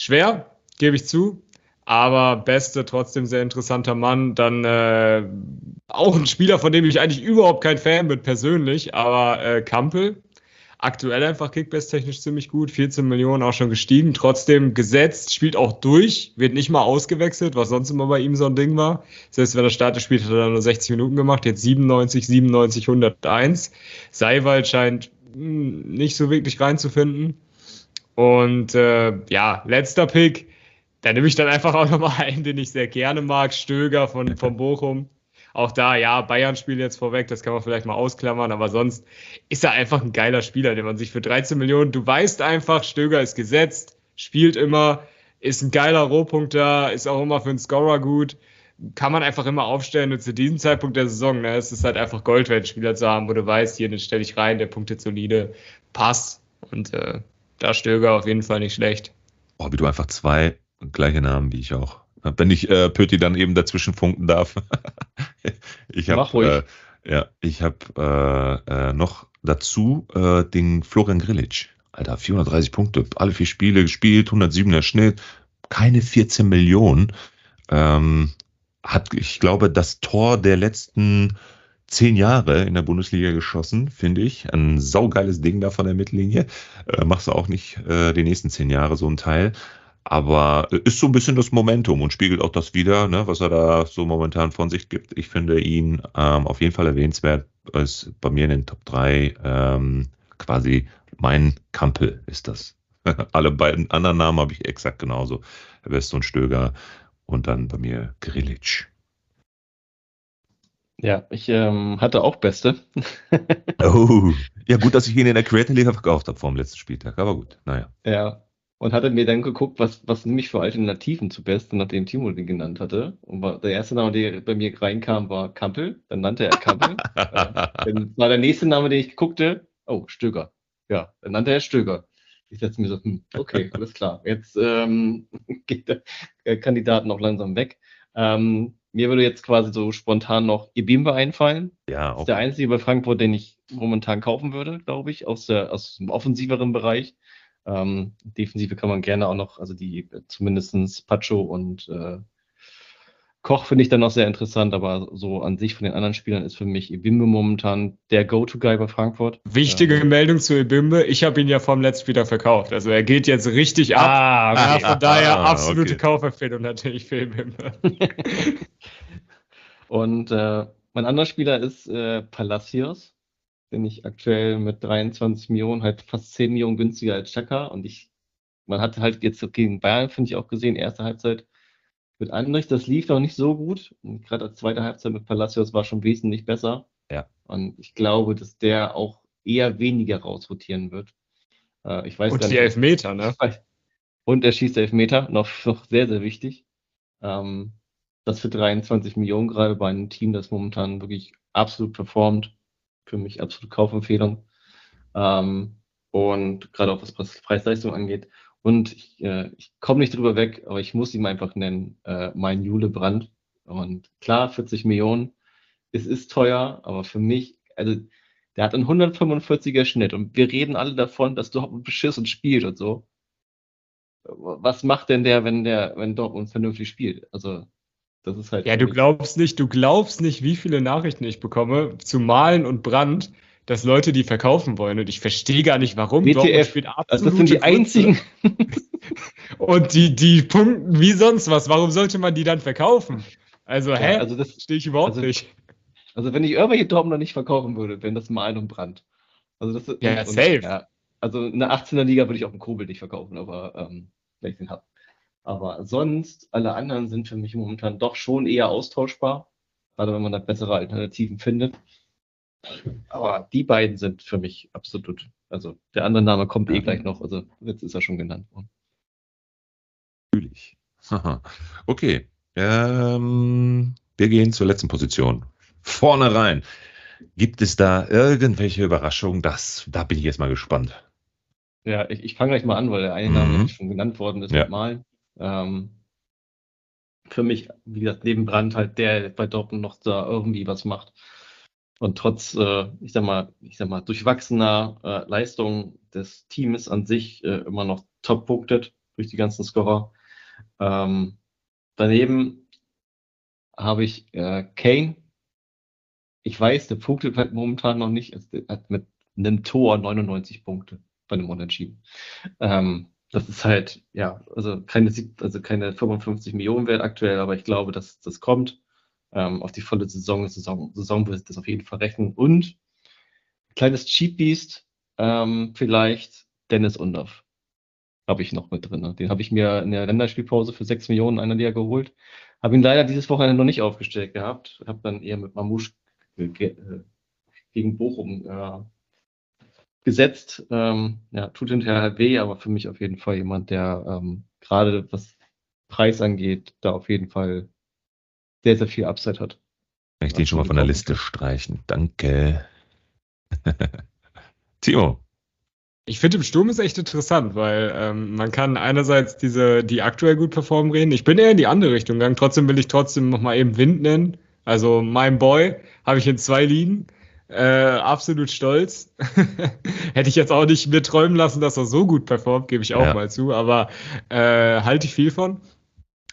Schwer, gebe ich zu. Aber Beste, trotzdem sehr interessanter Mann. Dann äh, auch ein Spieler, von dem ich eigentlich überhaupt kein Fan bin, persönlich. Aber äh, Kampel, aktuell einfach Kickbase-technisch ziemlich gut. 14 Millionen auch schon gestiegen. Trotzdem gesetzt, spielt auch durch, wird nicht mal ausgewechselt, was sonst immer bei ihm so ein Ding war. Selbst wenn er Start spielt, hat er nur 60 Minuten gemacht. Jetzt 97, 97, 101. Seiwald scheint mh, hm, nicht so wirklich reinzufinden. Und äh, ja, letzter Pick, da nehme ich dann einfach auch nochmal einen, den ich sehr gerne mag, Stöger von, von Bochum. Auch da, ja, Bayern spielt jetzt vorweg, das kann man vielleicht mal ausklammern, aber sonst ist er einfach ein geiler Spieler, den man sich für 13 Millionen, du weißt einfach, Stöger ist gesetzt, spielt immer, ist ein geiler Rohpunkter, ist auch immer für einen Scorer gut, kann man einfach immer aufstellen. Und zu diesem Zeitpunkt der Saison, ne, es ist halt einfach Gold wert, Spieler zu haben, wo du weißt, hier, den stelle ich rein, der punktet solide, passt und äh, da Stöger auf jeden Fall nicht schlecht. Oh, wie du einfach zwei gleiche Namen wie ich auch. Wenn ich äh, Pötti dann eben dazwischen funken darf. ich habe äh, ja, ich habe äh, äh, noch dazu äh, den Florian Grilic. Alter, 430 Punkte, alle vier Spiele gespielt, 107er Schnitt, keine 14 Millionen. Ähm, hat, ich glaube, das Tor der letzten zehn Jahre in der Bundesliga geschossen, finde ich. Ein saugeiles Ding da von der Mittellinie. Äh, machst du auch nicht äh, die nächsten zehn Jahre so ein Teil. Aber ist so ein bisschen das Momentum und spiegelt auch das wieder, ne, was er da so momentan von sich gibt. Ich finde ihn ähm, auf jeden Fall erwähnenswert. Ist bei mir in den Top 3 ähm, quasi mein Kampel ist das. Alle beiden anderen Namen habe ich exakt genauso. West und Stöger und dann bei mir Grilic. Ja, ich ähm, hatte auch Beste. oh, ja gut, dass ich ihn in der Creator Liga verkauft habe vor dem letzten Spieltag, aber gut, naja. Ja, und hatte mir dann geguckt, was, was nämlich für Alternativen zu Beste, nachdem Timo den genannt hatte. Und war, der erste Name, der bei mir reinkam, war Kampel. Dann nannte er Kampel. dann war der nächste Name, den ich guckte, oh, Stöger. Ja, dann nannte er Stöger. Ich setze mir so, hm, okay, alles klar. Jetzt ähm, geht der Kandidat noch langsam weg. Ähm, mir würde jetzt quasi so spontan noch Ibimbe einfallen. Ja, auch. Das ist der einzige bei Frankfurt, den ich momentan kaufen würde, glaube ich, aus, der, aus dem offensiveren Bereich. Ähm, Defensive kann man gerne auch noch, also die zumindestens Pacho und äh, Koch finde ich dann noch sehr interessant, aber so an sich von den anderen Spielern ist für mich Ibimbe momentan der Go-To-Guy bei Frankfurt. Wichtige ähm, Meldung zu Ibimbe, ich habe ihn ja vom letzten wieder Also er geht jetzt richtig ab. Ah, okay. ja, von daher ah, absolute okay. Kaufempfehlung natürlich für Ibimbe. und äh, mein anderer Spieler ist äh, Palacios bin ich aktuell mit 23 Millionen halt fast 10 Millionen günstiger als Chaka und ich, man hat halt jetzt gegen Bayern, finde ich auch gesehen, erste Halbzeit mit Andrich, das lief noch nicht so gut. Und gerade als zweite Halbzeit mit Palacios war schon wesentlich besser. Ja. Und ich glaube, dass der auch eher weniger rausrotieren wird. Äh, ich weiß und die nicht, Elfmeter, ne? Und er schießt Elfmeter, noch, noch sehr, sehr wichtig. Ähm, das für 23 Millionen gerade bei einem Team, das momentan wirklich absolut performt für mich absolute Kaufempfehlung. Ähm, und gerade auch was Preis-Leistung angeht. Und ich, äh, ich komme nicht drüber weg, aber ich muss ihn einfach nennen, äh, mein Jule Brand. Und klar, 40 Millionen, es ist teuer, aber für mich, also der hat einen 145er Schnitt und wir reden alle davon, dass Dortmund beschissen spielt und so. Was macht denn der, wenn der, wenn Dortmund vernünftig spielt? Also das ist halt. Ja, du glaubst nicht, du glaubst nicht, wie viele Nachrichten ich bekomme zu Malen und Brand, dass Leute die verkaufen wollen. Und ich verstehe gar nicht, warum. WTF, also das sind die einzigen. und die, die punkten wie sonst was. Warum sollte man die dann verkaufen? Also, hä? also das stehe ich überhaupt also, nicht. Also, wenn ich irgendwelche Dortmunder nicht verkaufen würde, wären das Malen und Brand. Also, das ja, und, safe. Ja, also, in der 18er Liga würde ich auch einen Kobel nicht verkaufen, aber ähm, wenn ich den habe. Aber sonst, alle anderen sind für mich momentan doch schon eher austauschbar, gerade wenn man da bessere Alternativen findet. Aber die beiden sind für mich absolut. Also der andere Name kommt eh gleich noch, also jetzt ist er schon genannt worden. Natürlich. okay. Ähm, wir gehen zur letzten Position. Vorne rein. Gibt es da irgendwelche Überraschungen? Das, da bin ich jetzt mal gespannt. Ja, ich, ich fange gleich mal an, weil der eine Name mhm. schon genannt worden ist. Ja. Mal. Ähm, für mich, wie gesagt, neben Brand halt der bei Dortmund noch da irgendwie was macht. Und trotz, äh, ich sag mal, ich sag mal, durchwachsener äh, Leistung des Teams an sich äh, immer noch top punktet durch die ganzen Scorer. Ähm, daneben habe ich äh, Kane. Ich weiß, der punktet halt momentan noch nicht. Er hat mit einem Tor 99 Punkte bei einem Unentschieden. Ähm, das ist halt, ja, also keine, also keine 55 Millionen wert aktuell, aber ich glaube, dass das kommt. Ähm, auf die volle Saison, Saison, Saison wird das auf jeden Fall rechnen. Und kleines Cheap Beast, ähm, vielleicht Dennis Undorf. Habe ich noch mit drin. Den habe ich mir in der Länderspielpause für 6 Millionen einer Liga geholt. Habe ihn leider dieses Wochenende noch nicht aufgestellt gehabt. Habe dann eher mit Mamouche äh, gegen Bochum äh, gesetzt. Ähm, ja, tut hinterher halt weh, aber für mich auf jeden Fall jemand, der ähm, gerade was Preis angeht, da auf jeden Fall sehr, sehr viel Upside hat. Kann ich den schon mal von der Liste streichen? Danke. Timo. Ich finde, im Sturm ist echt interessant, weil ähm, man kann einerseits diese, die aktuell gut performen reden. Ich bin eher in die andere Richtung gegangen. Trotzdem will ich trotzdem nochmal eben Wind nennen. Also mein Boy habe ich in zwei Ligen. Äh, absolut stolz. Hätte ich jetzt auch nicht mir träumen lassen, dass er so gut performt, gebe ich auch ja. mal zu, aber äh, halte ich viel von.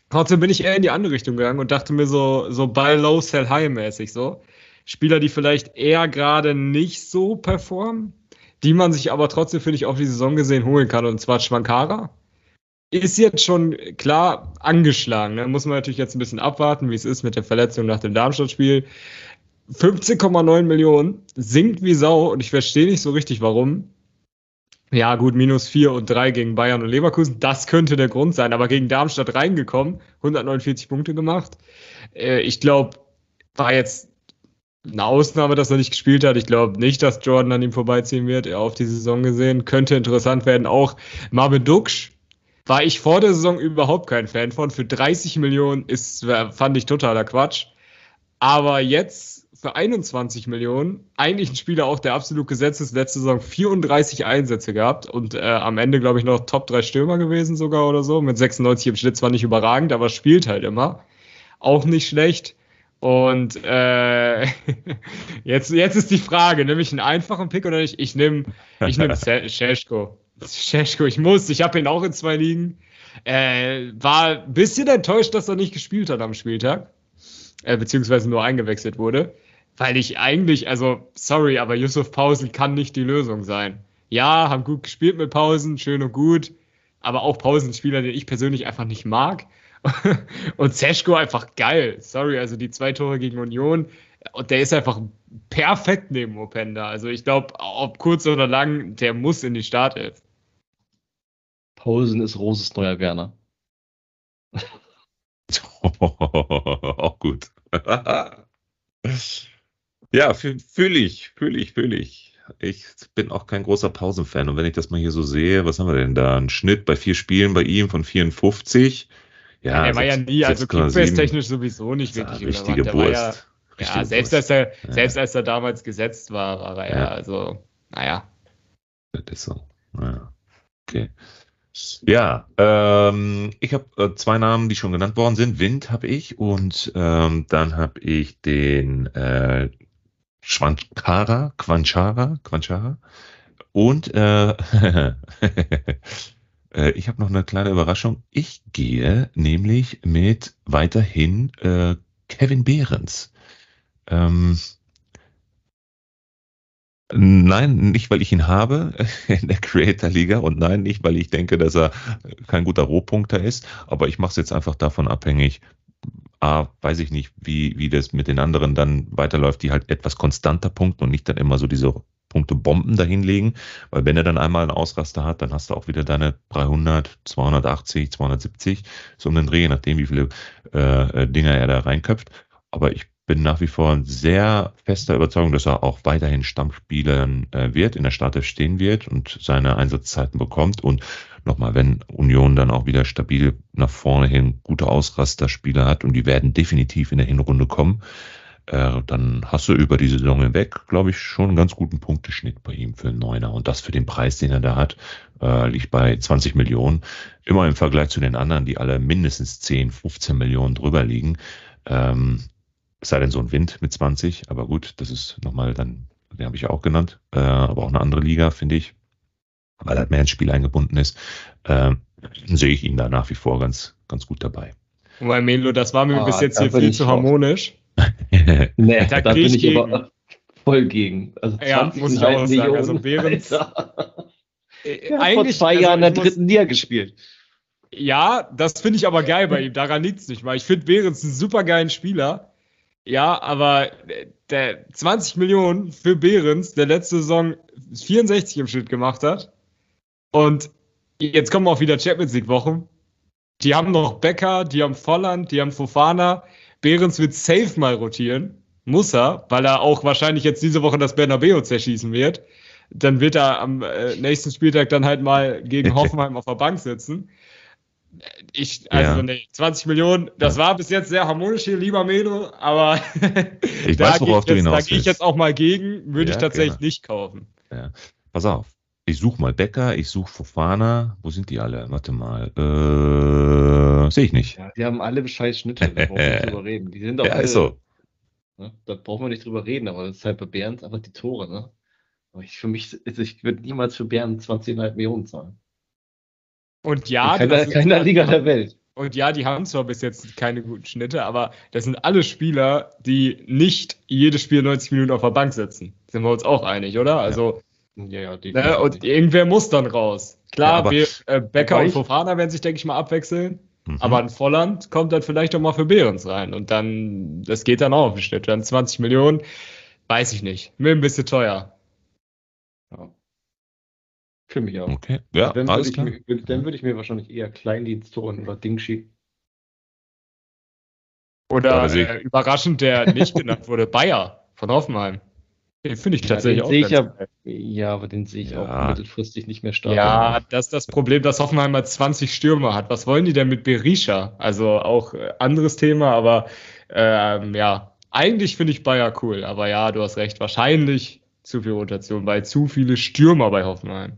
Trotzdem bin ich eher in die andere Richtung gegangen und dachte mir so, so Buy Low, Sell High mäßig so. Spieler, die vielleicht eher gerade nicht so performen, die man sich aber trotzdem, finde ich, auf die Saison gesehen holen kann, und zwar Schwankara. ist jetzt schon klar angeschlagen. Da ne? muss man natürlich jetzt ein bisschen abwarten, wie es ist mit der Verletzung nach dem Darmstadt-Spiel. 15,9 Millionen, sinkt wie Sau und ich verstehe nicht so richtig, warum. Ja, gut, minus 4 und 3 gegen Bayern und Leverkusen, das könnte der Grund sein, aber gegen Darmstadt reingekommen, 149 Punkte gemacht. Äh, ich glaube, war jetzt eine Ausnahme, dass er nicht gespielt hat. Ich glaube nicht, dass Jordan an ihm vorbeiziehen wird, er auf die Saison gesehen. Könnte interessant werden. Auch Marvin Duksch war ich vor der Saison überhaupt kein Fan von. Für 30 Millionen ist, fand ich totaler Quatsch. Aber jetzt für 21 Millionen, eigentlich ein Spieler auch, der absolut gesetzt ist, letzte Saison 34 Einsätze gehabt und äh, am Ende, glaube ich, noch Top 3 Stürmer gewesen sogar oder so. Mit 96 im Schnitt zwar nicht überragend, aber spielt halt immer. Auch nicht schlecht. Und äh, jetzt, jetzt ist die Frage, nehme ich einen einfachen Pick oder nicht? Ich nehme ich nehm Scheschko. Scheschko, ich muss, ich habe ihn auch in zwei Ligen. Äh, war ein bisschen enttäuscht, dass er nicht gespielt hat am Spieltag, äh, beziehungsweise nur eingewechselt wurde, weil ich eigentlich, also sorry, aber Yusuf Pausen kann nicht die Lösung sein. Ja, haben gut gespielt mit Pausen, schön und gut, aber auch Pausenspieler, den ich persönlich einfach nicht mag. und Zeschko einfach geil. Sorry, also die zwei Tore gegen Union. Und der ist einfach perfekt neben Openda. Also ich glaube, ob kurz oder lang, der muss in die Startelf. Pausen ist Roses neuer Werner. Auch gut. ja, fühle ich, fühle ich, fühle ich. Ich bin auch kein großer Pausenfan. Und wenn ich das mal hier so sehe, was haben wir denn da? Ein Schnitt bei vier Spielen bei ihm von 54. Ja, er war ja nie, also Kickbase-technisch sowieso nicht wirklich ja, richtige Wurst. Ja, ja selbst, als er, ja. selbst als er damals gesetzt war, war er ja, also, naja. Das ist so. Ja. Okay. Ja, ähm, ich habe äh, zwei Namen, die schon genannt worden sind. Wind habe ich und ähm, dann habe ich den äh, Schwankara, Quanchara, Quanchara und äh, Äh, ich habe noch eine kleine Überraschung. Ich gehe nämlich mit weiterhin äh, Kevin Behrens. Ähm, Nein, nicht weil ich ihn habe in der Creator Liga und nein, nicht weil ich denke, dass er kein guter Rohpunkter ist, aber ich mache es jetzt einfach davon abhängig. A, weiß ich nicht, wie, wie das mit den anderen dann weiterläuft, die halt etwas konstanter punkten und nicht dann immer so diese Punkte Bomben dahinlegen, weil wenn er dann einmal einen Ausraster hat, dann hast du auch wieder deine 300, 280, 270, so um den Dreh, nachdem, wie viele äh, äh, Dinger er da reinköpft. Aber ich bin nach wie vor sehr fester Überzeugung, dass er auch weiterhin Stammspieler äh, wird, in der Startelf stehen wird und seine Einsatzzeiten bekommt. Und nochmal, wenn Union dann auch wieder stabil nach vorne hin gute Ausrasterspieler hat und die werden definitiv in der Hinrunde kommen, äh, dann hast du über die Saison hinweg, glaube ich, schon einen ganz guten Punkteschnitt bei ihm für einen Neuner. Und das für den Preis, den er da hat, äh, liegt bei 20 Millionen. Immer im Vergleich zu den anderen, die alle mindestens 10, 15 Millionen drüber liegen. Ähm, es sei denn so ein Wind mit 20, aber gut, das ist nochmal dann, den habe ich auch genannt, äh, aber auch eine andere Liga, finde ich, weil halt mehr ins Spiel eingebunden ist. Äh, sehe ich ihn da nach wie vor ganz, ganz gut dabei. Weil Melo, das war mir ah, bis jetzt hier viel zu harmonisch. nee, da, da bin ich gegen. aber voll gegen. Also 20 ja, muss ich auch sagen. Also Behrens, äh, eigentlich, vor zwei also Jahren in der dritten Liga gespielt. Ja, das finde ich aber geil bei ihm. Daran liegt es nicht, weil ich finde Behrens einen super geilen Spieler. Ja, aber der 20 Millionen für Behrens, der letzte Saison 64 im Schnitt gemacht hat. Und jetzt kommen auch wieder Champions League Wochen. Die haben noch Becker, die haben Volland, die haben Fofana. Behrens wird safe mal rotieren. Muss er, weil er auch wahrscheinlich jetzt diese Woche das Bernabeu zerschießen wird. Dann wird er am äh, nächsten Spieltag dann halt mal gegen Hoffenheim auf der Bank sitzen. Ich, also ja. nee, 20 Millionen, das war bis jetzt sehr harmonisch hier, lieber Melo, aber ich weiß, worauf du hinaus Da gehe ich jetzt auch mal gegen, würde ja, ich tatsächlich genau. nicht kaufen. Ja. Pass auf, ich suche mal Becker, ich suche Fofana. Wo sind die alle? Warte mal. Äh, Sehe ich nicht. Ja, die haben alle scheiß Schnitte, da brauchen wir nicht drüber reden. Die sind auch ja, alle, ist so. Ne? Da brauchen wir nicht drüber reden, aber das ist halt bei Behrens einfach die Tore, ne? Aber ich, für mich, also ich würde niemals für Bern 20,5 Millionen zahlen. Und ja, in keiner, keiner Liga der Welt. Und ja, die haben zwar bis jetzt keine guten Schnitte, aber das sind alle Spieler, die nicht jedes Spiel 90 Minuten auf der Bank sitzen. Sind wir uns auch einig, oder? Also Ja, ja, Ne? Und irgendwer muss dann raus. Klar, Ja, aber- wir, äh, Becker und Fofana werden sich, denke ich mal, abwechseln. Mhm. Aber ein Volland kommt dann vielleicht auch mal für Behrens rein. Und dann, das geht dann auch auf den Schnitt. Dann 20 Millionen, weiß ich nicht. Mir ein bisschen teuer. Ja. Für mich auch. Okay, ja, dann, würde alles ich, klar. mir- dann würde ich mir wahrscheinlich eher Kleindienst holen oder Dingshi. Oder Ja, äh, überraschend, der nicht genannt wurde, Bayer von Hoffenheim. Den finde ich tatsächlich den auch sehe ich ganz ja, geil. ja, aber den sehe ich Ja. auch mittelfristig nicht mehr stark. Ja, das ist das Problem, dass Hoffenheim mal 20 Stürmer hat. Was wollen die denn mit Berisha? Also auch äh, anderes Thema, aber ähm, ja, eigentlich finde ich Bayer cool. Aber ja, du hast recht, wahrscheinlich zu viel Rotation, weil zu viele Stürmer bei Hoffenheim.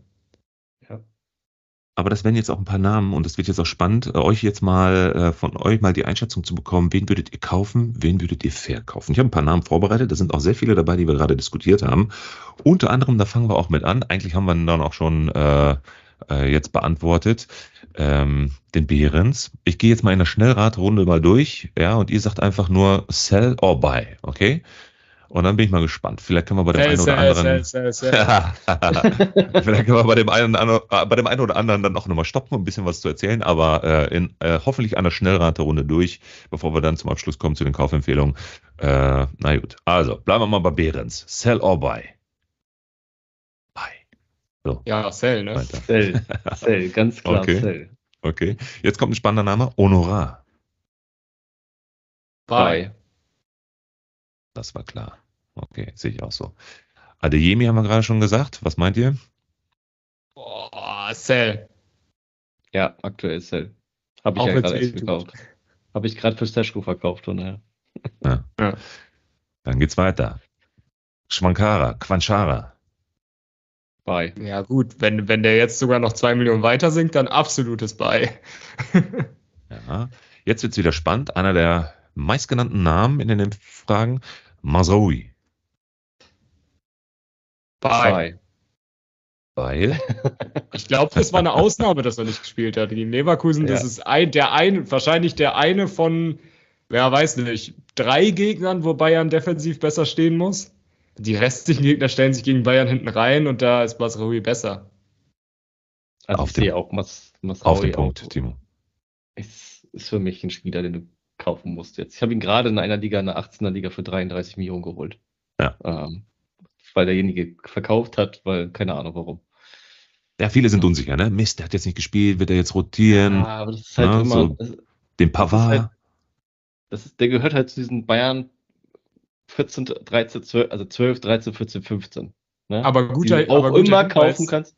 Aber das wären jetzt auch ein paar Namen und es wird jetzt auch spannend, äh, euch jetzt mal äh, von euch mal die Einschätzung zu bekommen, wen würdet ihr kaufen, wen würdet ihr verkaufen. Ich habe ein paar Namen vorbereitet, da sind auch sehr viele dabei, die wir gerade diskutiert haben. Unter anderem, da fangen wir auch mit an, eigentlich haben wir dann auch schon äh, äh, jetzt beantwortet, ähm, den Behrens. Ich gehe jetzt mal in der Schnellradrunde mal durch, ja, und ihr sagt einfach nur sell or buy, okay? Und dann bin ich mal gespannt. Vielleicht können wir bei dem einen oder anderen. sell, sell. Vielleicht können wir bei dem einen, äh, bei dem einen oder anderen dann auch nochmal stoppen, um ein bisschen was zu erzählen, aber äh, in äh, hoffentlich einer Schnellraterunde durch, bevor wir dann zum Abschluss kommen zu den Kaufempfehlungen. Äh, na gut, also bleiben wir mal bei Behrens. Sell or buy? Buy. Ja, Sell, ne? Weiter. Cell, Cell, ganz klar Okay. Cell. Okay, jetzt kommt ein spannender Name. Honorar. Bye. Das war klar. Okay, sehe ich auch so. Adeyemi haben wir gerade schon gesagt. Was meint ihr? Boah, Sell. Ja, aktuell Cell. Habe ich Auch ja gerade erst gekauft. Habe ich gerade für Staschko verkauft, von daher. Dann geht's weiter. Schwankara, Quanchara. Bye. Ja, gut, wenn, wenn der jetzt sogar noch zwei Millionen weiter sinkt, dann absolutes Bye. Ja. Jetzt wird's wieder spannend. Einer der meistgenannten Namen in den Fragen. Mazraoui. Bye. Weil, Ich glaube, das war eine Ausnahme, dass er nicht gespielt hat. Gegen Leverkusen, das Ja. ist ein, der ein, wahrscheinlich der eine von, wer weiß nicht, drei Gegnern, wo Bayern defensiv besser stehen muss. Die restlichen Gegner stellen sich gegen Bayern hinten rein und da ist Basraoui besser. Also Auf ich den- sehe auch Mas, Masraoui auf den auch. Punkt, Timo. Ist, ist für mich ein Spieler, den du kaufen musst jetzt. Ich habe ihn gerade in einer Liga, in der 18er Liga für 33 Millionen geholt. Ja. Ähm, weil derjenige verkauft hat, weil keine Ahnung warum. Ja, viele sind unsicher, ne? Mist, der hat jetzt nicht gespielt, wird er jetzt rotieren? Ja, aber das ist halt Ja, immer. so das, Den Pavard? halt- das ist, der gehört halt zu diesen Bayern 14, 13, 12, also 12, 13, 14, 15. Ne? Aber guter, die du auch aber guter immer Hinweis, kaufen kannst.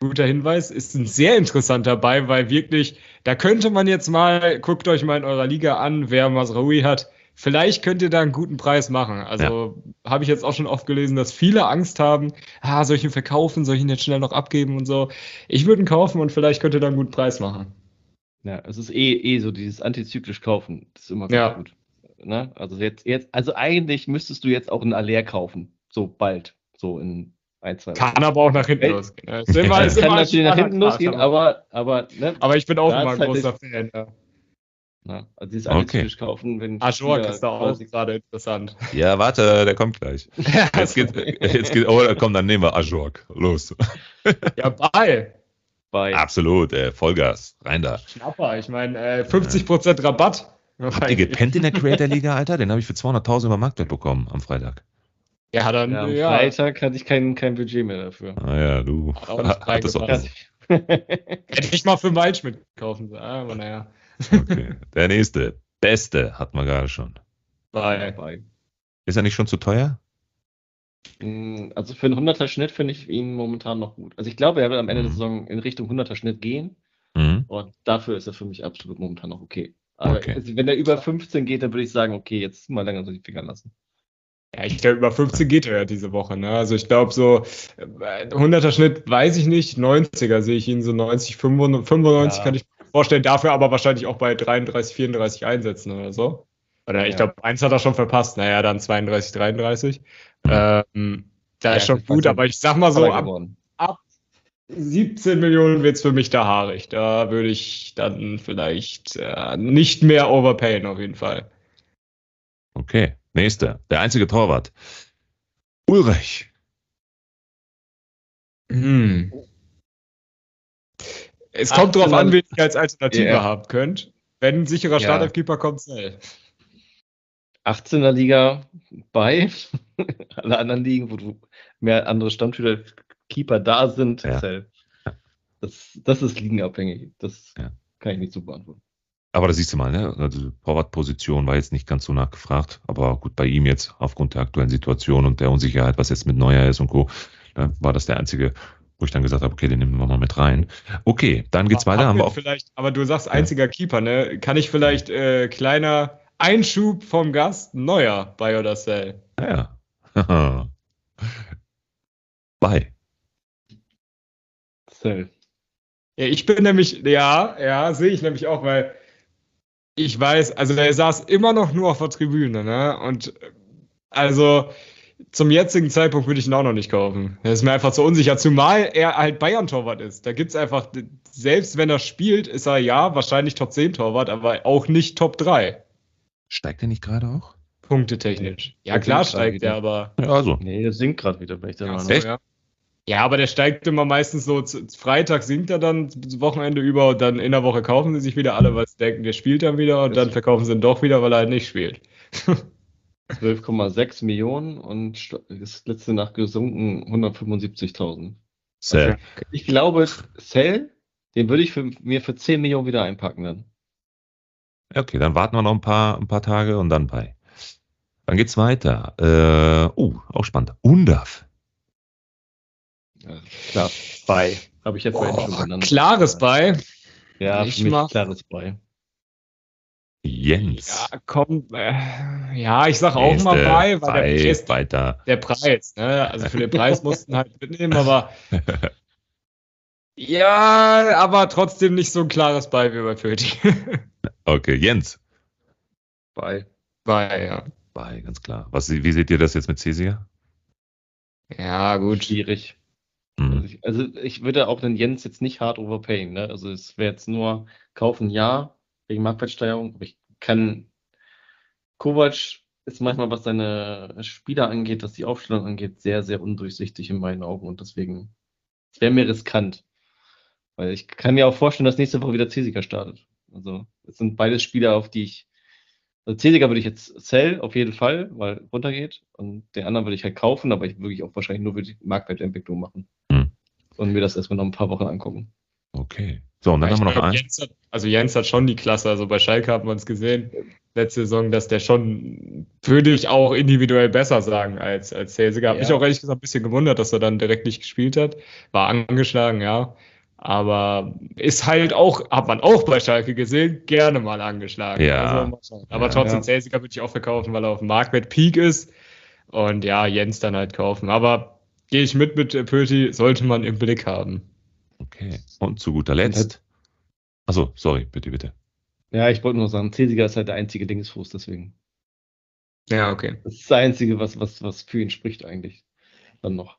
Guter Hinweis, ist ein sehr interessanter dabei, weil wirklich, da könnte man jetzt mal, guckt euch mal in eurer Liga an, wer Masraoui hat. Vielleicht könnt ihr da einen guten Preis machen. Also habe ich jetzt auch schon oft gelesen, dass viele Angst haben, ah, soll ich ihn verkaufen, soll ich ihn jetzt schnell noch abgeben und so. Ich würde ihn kaufen und vielleicht könnt ihr da einen guten Preis machen. Ja, es ist eh, eh so dieses antizyklisch kaufen. Das ist immer Ja. gut. Ne? Also jetzt, jetzt, also eigentlich müsstest du jetzt auch einen Aller kaufen. So bald. So in ein, zwei Kann aber auch nach hinten losgehen. ne? Ist immer, ist kann immer natürlich nach hinten losgehen, aber, aber, aber, ne? aber ich bin auch immer ein halt großer Fan. Ja. Ne? Also dieses Okay. kaufen, wenn Ajork Spieler ist da auch gerade interessant. Ja, warte, der kommt gleich. Jetzt geht, jetzt geht, oh, komm, dann nehmen wir Ajork. Los. ja, bei. bei Absolut, äh, Vollgas. Rein da. Schnapper. Ich meine, äh, 50% Rabatt. Habt ihr gepennt in der Creator Liga, Alter? Den habe ich für 200.000 über Marktwert bekommen am Freitag. Ja, dann, ja, ja. am Freitag hatte ich kein, kein Budget mehr dafür. Naja, du. Hat auch nicht hattest auch- reingepasst. Hätte ich mal für Waldschmidt kaufen sollen. Aber naja. Okay. Der nächste. Beste hatten wir gerade schon. Bei. bei. Ist er nicht schon zu teuer? Mm, Also für einen 100er Schnitt finde ich ihn momentan noch gut. Also ich glaube, er wird am Ende der Mhm. Saison in Richtung 100er Schnitt gehen Mhm. und dafür ist er für mich absolut momentan noch okay. Aber Okay. also wenn er über 15 geht, dann würde ich sagen, okay, jetzt mal länger so die Finger lassen. Ja, ich glaube, über 15 geht er ja diese Woche. Ne? Also ich glaube, so äh, 100er Schnitt weiß ich nicht. 90er sehe ich ihn so 90, 95, 95 Ja. kann ich mir vorstellen. Dafür aber wahrscheinlich auch bei 33, 34 einsetzen oder so. Oder ich Ja. glaube, eins hat er schon verpasst. Naja, dann 32, 33. Ähm, da Ja, ist schon gut, aber ich sag mal so, ab, ab 17 Millionen wird's für mich da haarig. Da würde ich dann vielleicht äh, nicht mehr overpayen auf jeden Fall. Okay. Nächster. Der einzige Torwart. Ulrich. Hm. Es kommt darauf an, wen ihr als Alternative yeah. haben könnt. Wenn ein sicherer ja. Startelf-Keeper kommt, Cell. 18er Liga bei. Alle anderen Ligen, wo du mehr andere Stammspieler-Keeper da sind, ja. Cell. Das, das ist ligenabhängig. Das ja. kann ich nicht so beantworten. Aber da siehst du mal, ne? Also Torwartposition war jetzt nicht ganz so nachgefragt, aber gut, bei ihm jetzt aufgrund der aktuellen Situation und der Unsicherheit, was jetzt mit Neuer ist und Co., ne, war das der einzige, wo ich dann gesagt habe, okay, den nehmen wir mal mit rein. Okay, dann geht's aber weiter. Haben wir auch vielleicht, aber du sagst einziger ja. Keeper, ne? Kann ich vielleicht äh, kleiner Einschub vom Gast Neuer bei oder Cell? Ja. bei. Cell. Ja, ich bin nämlich, ja, ja, sehe ich nämlich auch, weil ich weiß, also er saß immer noch nur auf der Tribüne, ne? Und also zum jetzigen Zeitpunkt würde ich ihn auch noch nicht kaufen. Er ist mir einfach zu unsicher, zumal er halt Bayern-Torwart ist. Da gibt es einfach, selbst wenn er spielt, ist er ja wahrscheinlich Top 10 Torwart, aber auch nicht Top 3. Steigt er nicht gerade auch? Punkte technisch. Ja, klar steigt er, aber. Ja, also. Nee, er sinkt gerade wieder, wenn ich der Meinung ja, ja, aber der steigt immer meistens so, Freitag sinkt er dann Wochenende über und dann in der Woche kaufen sie sich wieder alle, weil sie denken, der spielt dann wieder und dann verkaufen sie ihn doch wieder, weil er halt nicht spielt. 12,6 Millionen und ist letzte Nacht gesunken 175.000. Cell. Also, ich glaube, Cell, den würde ich für, mir für 10 Millionen wieder einpacken dann. Okay, dann warten wir noch ein paar, ein paar Tage und dann bei. Dann geht's weiter. Äh, oh, auch spannend. Undaf. Ja, klar, bei. Habe ich jetzt vorhin schon genannt. Klares bei. Ja, ich für klares bei. Jens. Ja, komm, äh, ja, ich sag auch mal bei, weil bei, der Preis, weiter. der Preis, ne? Also für den Preis mussten halt mitnehmen, aber ja, aber trotzdem nicht so ein klares Bei wie bei Pöti. okay, Jens. Bei. Bei, ja. Bei, ganz klar. Was, wie seht ihr das jetzt mit Cesia? Ja, gut. Schwierig. Mhm. Also, ich, also, ich, würde auch den Jens jetzt nicht hart overpayen. Ne? Also es wäre jetzt nur kaufen, ja, wegen Marktwertsteigerung. Aber ich kann Kovac ist manchmal, was seine Spieler angeht, was die Aufstellung angeht, sehr, sehr undurchsichtig in meinen Augen und deswegen wäre mir riskant. Weil ich kann mir auch vorstellen, dass nächste Woche wieder Cesiger startet. Also es sind beides Spieler, auf die ich. Also Cesiger würde ich jetzt sell, auf jeden Fall, weil runtergeht. Und den anderen würde ich halt kaufen, aber ich würde auch wahrscheinlich nur für die Marktwertentwicklung machen. Und mir das erstmal noch ein paar Wochen angucken. Okay. So, und dann ja, haben wir noch einen. Jens hat, also Jens hat schon die Klasse. Also bei Schalke hat man es gesehen, letzte Saison, dass der schon, würde ich auch individuell besser sagen als, als Cesiger. Habe ja. mich auch ehrlich gesagt ein bisschen gewundert, dass er dann direkt nicht gespielt hat. War angeschlagen, ja. Aber ist halt auch, hat man auch bei Schalke gesehen, gerne mal angeschlagen. Ja. Also, aber ja, trotzdem, ja. Cesiger würde ich auch verkaufen, weil er auf dem Marktwert Peak ist. Und ja, Jens dann halt kaufen. Aber gehe ich mit mit Pöti, sollte man im Blick haben. Okay. Und zu guter Letzt. Achso, sorry, bitte, bitte. Ja, ich wollte nur sagen, Cesiger ist halt der einzige Linksfuß, deswegen. Ja, okay. Das ist das Einzige, was, was, was für ihn spricht eigentlich. Dann noch.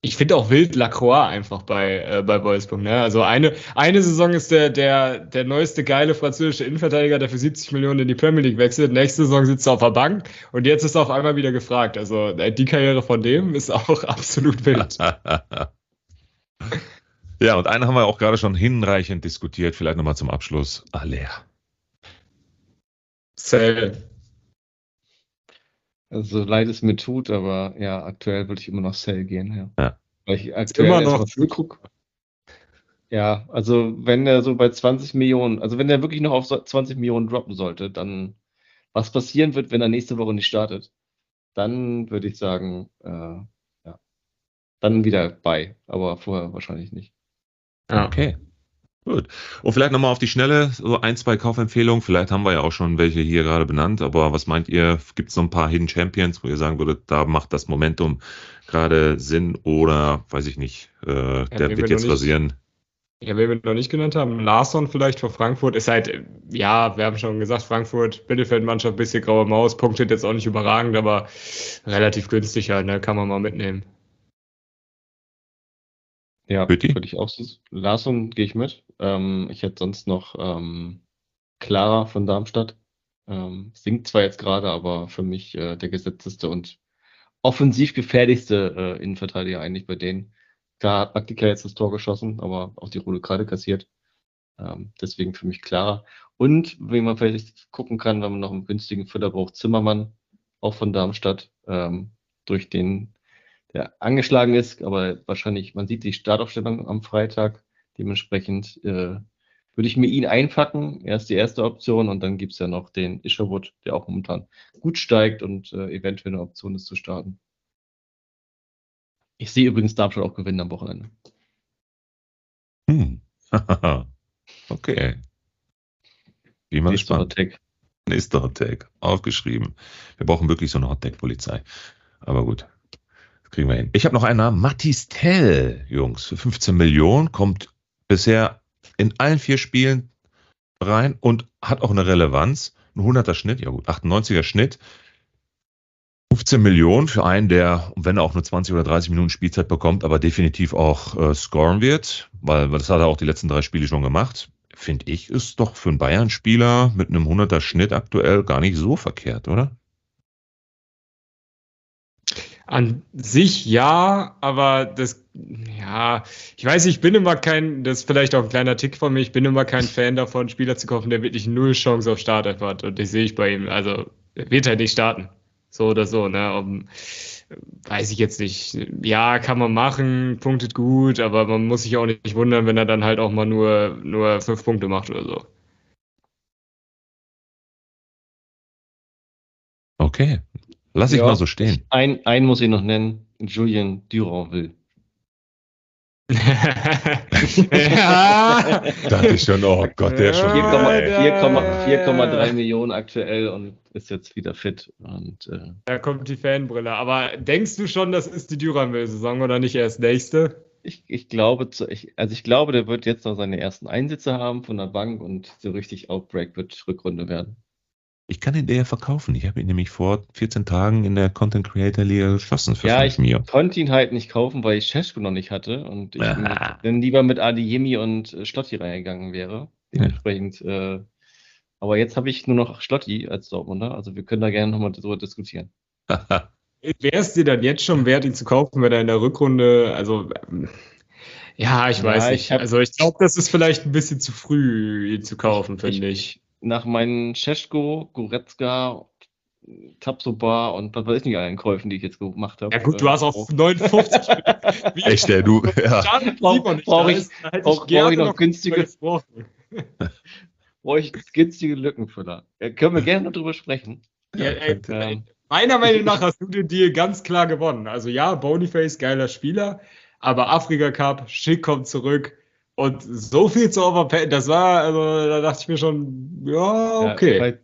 Ich finde auch wild Lacroix einfach bei, äh, bei Wolfsburg. Ne? Also eine, eine Saison ist der, der, der neueste geile französische Innenverteidiger, der für 70 Millionen in die Premier League wechselt. Nächste Saison sitzt er auf der Bank und jetzt ist er auf einmal wieder gefragt. Also äh, die Karriere von dem ist auch absolut wild. ja, und einen haben wir auch gerade schon hinreichend diskutiert. Vielleicht nochmal zum Abschluss. Aller. Sell. Also leid es mir tut, aber ja, aktuell würde ich immer noch Sell gehen, ja. ja. Weil ich aktuell immer noch gucke. Ja, also wenn er so bei 20 Millionen, also wenn er wirklich noch auf 20 Millionen droppen sollte, dann was passieren wird, wenn er nächste Woche nicht startet, dann würde ich sagen, äh, ja, dann wieder bei, aber vorher wahrscheinlich nicht. Ja. Okay. Gut. Und vielleicht nochmal auf die Schnelle, so ein, zwei Kaufempfehlungen. Vielleicht haben wir ja auch schon welche hier gerade benannt, aber was meint ihr? Gibt es noch ein paar Hidden Champions, wo ihr sagen würdet, da macht das Momentum gerade Sinn oder weiß ich nicht, äh, ja, der wird jetzt rasieren? Ja, wen wir noch nicht genannt haben, Larsson vielleicht vor Frankfurt, ist halt, ja, wir haben schon gesagt, Frankfurt, Mittelfeldmannschaft, bisschen graue Maus, punktet jetzt auch nicht überragend, aber relativ günstig halt, ne, kann man mal mitnehmen. Ja, würde ich auch so. Larsson gehe ich mit. Ähm, ich hätte sonst noch ähm, Clara von Darmstadt. Ähm, singt zwar jetzt gerade, aber für mich äh, der gesetzteste und offensiv gefährlichste äh, Innenverteidiger eigentlich bei denen. Klar hat Praktika jetzt das Tor geschossen, aber auch die rote Karte kassiert. Ähm, deswegen für mich klarer. Und wie man vielleicht gucken kann, wenn man noch einen günstigen Füller braucht, Zimmermann, auch von Darmstadt, ähm, durch den, der angeschlagen ist, aber wahrscheinlich, man sieht die Startaufstellung am Freitag. Dementsprechend äh, würde ich mir ihn einpacken. Er ist die erste Option und dann gibt es ja noch den Isherwood, der auch momentan gut steigt und äh, eventuell eine Option ist zu starten. Ich sehe übrigens Darmstadt auch gewinnen am Wochenende. Hm. okay. Bin mal Nächster gespannt. Attack. Nächster Hottag. Aufgeschrieben. Wir brauchen wirklich so eine Hottag-Polizei. Aber gut. Das kriegen wir hin. Ich habe noch einen Namen. Mattis Tell, Jungs. Für 15 Millionen kommt bisher in allen vier Spielen rein und hat auch eine Relevanz. Ein 100er Schnitt, ja gut, 98er Schnitt. 15 Millionen für einen, der, wenn er auch nur 20 oder 30 Minuten Spielzeit bekommt, aber definitiv auch äh, scoren wird, weil, weil das hat er auch die letzten drei Spiele schon gemacht. Finde ich, ist doch für einen Bayern-Spieler mit einem 100er Schnitt aktuell gar nicht so verkehrt, oder? An sich ja, aber das, ja, ich weiß, ich bin immer kein, das ist vielleicht auch ein kleiner Tick von mir, ich bin immer kein Fan davon, Spieler zu kaufen, der wirklich null Chance auf Startelf hat. Und das sehe ich bei ihm. Also, er wird halt nicht starten. So oder so, ne? Um, weiß ich jetzt nicht. Ja, kann man machen, punktet gut, aber man muss sich auch nicht wundern, wenn er dann halt auch mal nur, nur fünf Punkte macht oder so. Okay. Lass ich Ja, mal so stehen. Ein, einen muss ich noch nennen, Julien Duranville. ja. Dachte ich schon, oh Gott, der schon. Wieder, ey. 4,3 Millionen aktuell und ist jetzt wieder fit. Und äh, Da kommt die Fanbrille. Aber denkst du schon, das ist die Duranville-Saison oder nicht erst nächste? ich, ich glaube, zu, ich, also ich glaube, der wird jetzt noch seine ersten Einsätze haben von der Bank und so richtig Outbreak wird Rückrunde werden. Ich kann den der verkaufen. Ich habe ihn nämlich vor 14 Tagen in der Content Creator Liga geschossen für Ja, 5 ich Mio. konnte ihn halt nicht kaufen, weil ich Sheshko noch nicht hatte und ich mit, dann lieber mit Adeyemi und äh, Schlotti reingegangen wäre. Dementsprechend, äh, aber jetzt habe ich nur noch Schlotti als Dortmunder, also wir können da gerne nochmal darüber diskutieren. Wäre es dir dann jetzt schon wert, ihn zu kaufen, wenn er in der Rückrunde, also ähm, ja, ich Ja, weiß ich nicht. also ich glaube, das ist vielleicht ein bisschen zu früh, ihn zu kaufen, Ich- finde ich. Nach meinen Sheshko, Goretzka, Tapsoba und was weiß ich nicht allen Käufen, die ich jetzt gemacht habe. Ja gut, du hast äh, auch 59. Wie Echt, der du? Ja. Schade, dass Brauch- nicht brauch ich- brauch- ich noch günstige- brauche ich günstige Lückenfüller. Ja, können wir gerne noch drüber sprechen. Ja, ey, Ähm, Meiner Meinung nach hast du den Deal ganz klar gewonnen. Also ja, Boniface, geiler Spieler, aber Afrika Cup, Schick kommt zurück und so viel zu Overpay, das war, also da dachte ich mir schon, ja, ja, okay. vielleicht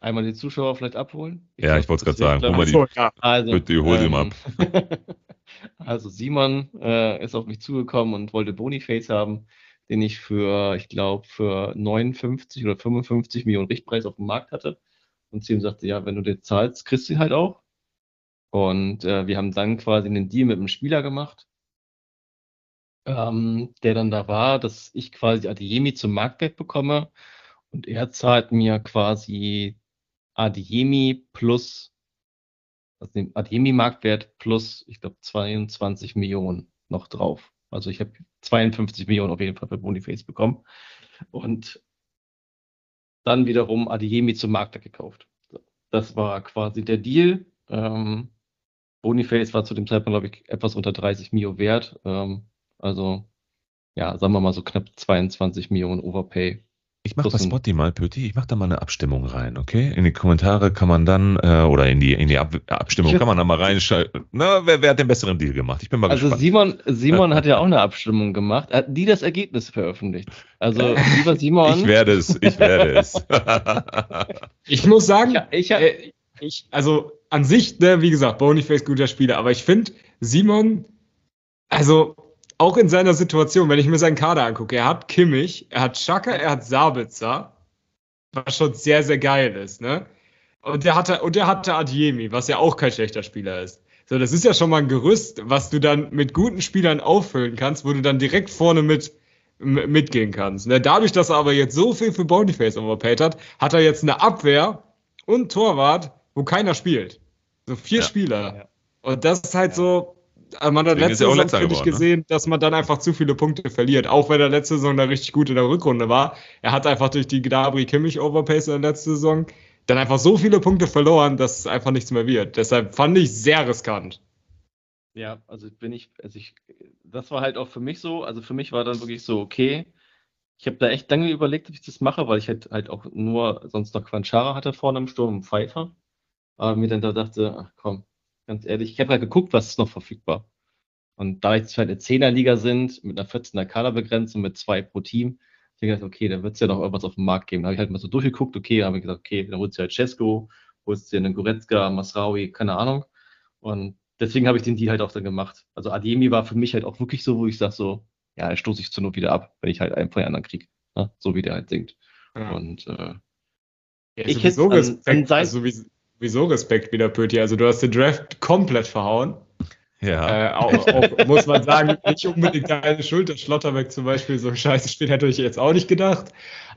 einmal die Zuschauer vielleicht abholen. Ja, ich wollte es gerade sagen. Hol mal die, So, ja. Also, Bitte, hol sie mal ähm, also Simon äh, ist auf mich zugekommen und wollte Boniface haben, den ich für, ich glaube, für 59 oder 55 Millionen Richtpreis auf dem Markt hatte. Und Sim sagte, ja, wenn du den zahlst, kriegst du ihn halt auch. Und äh, wir haben dann quasi einen Deal mit einem Spieler gemacht, ähm, der dann da war, dass ich quasi Adeyemi zum Marktwert bekomme und er zahlt mir quasi Adeyemi plus also den Ademi-Marktwert plus, ich glaube, 22 Millionen noch drauf. Also ich habe 52 Millionen auf jeden Fall für Boniface bekommen. Und dann wiederum Adeyemi zum Marktwert gekauft. Das war quasi der Deal. Ähm, Boniface war zu dem Zeitpunkt, glaube ich, etwas unter 30 Mio wert. Ähm, also, ja, sagen wir mal so knapp 22 Millionen Overpay. Ich mache bei Spotty mal, Pöti, ich mache da mal eine Abstimmung rein, okay? In die Kommentare kann man dann, äh, oder in die, in die Ab Abstimmung kann man da mal reinschalten. Na, wer, wer hat den besseren Deal gemacht? Ich bin mal Also gespannt. Simon, Simon hat ja auch eine Abstimmung gemacht, hat die das Ergebnis veröffentlicht. Also, lieber Simon. Ich werde es, ich werde es. Ich muss sagen, ich Äh, ich, also an sich, ne, wie gesagt, Boniface guter Spieler, aber ich finde, Simon, also auch in seiner Situation, wenn ich mir seinen Kader angucke, er hat Kimmich, er hat Schaka, er hat Sabitzer, was schon sehr, sehr geil ist, ne? Und der hatte, und der hatte Adjemi, was ja auch kein schlechter Spieler ist. So, das ist ja schon mal ein Gerüst, was du dann mit guten Spielern auffüllen kannst, wo du dann direkt vorne mit mitgehen kannst. Ne? Dadurch, dass er aber jetzt so viel für Boniface overpaid hat, hat er jetzt eine Abwehr und Torwart, wo keiner spielt. So vier Ja. Spieler. Ja. Und das ist halt Ja. so, man hat letzte Saison, finde ich, gesehen, ne? dass man dann einfach zu viele Punkte verliert. Auch wenn er letzte Saison da richtig gut in der Rückrunde war. Er hat einfach durch die Gnabry Kimmich Overpace in der letzten Saison dann einfach so viele Punkte verloren, dass es einfach nichts mehr wird. Deshalb fand ich sehr riskant. Ja, also bin ich, also ich, das war halt auch für mich so, also für mich war dann wirklich so, okay, ich habe da echt lange überlegt, ob ich das mache, weil ich halt, halt auch nur sonst noch Quanchara hatte vorne im Sturm und Pfeiffer. Aber mir dann da dachte, ach komm, ganz ehrlich, ich habe halt geguckt, was ist noch verfügbar. Und da jetzt halt eine Zehnerliga sind, mit einer 14er Kaderbegrenzung, mit zwei pro Team, ich gedacht, okay, da wird es ja noch irgendwas auf dem Markt geben. Da habe ich halt mal so durchgeguckt, okay, habe ich gesagt, okay, dann holst du halt Cesco, holst dir einen Goretzka, Masraui, keine Ahnung. Und deswegen habe ich den Deal halt auch dann gemacht. Also Ademi war für mich halt auch wirklich so, wo ich sage so, ja, er stoße ich zur Not wieder ab, wenn ich halt einen von den anderen kriege. Ne? So wie der halt singt. Ja. Und äh, ja, ich hätte an, an also sowieso Respekt wieder, Pöti. Also du hast den Draft komplett verhauen. Ja. Äh, auch, auch, muss man sagen, nicht unbedingt deine Schuld, dass Schlotterbeck zum Beispiel so ein scheiße Spiel hätte ich jetzt auch nicht gedacht.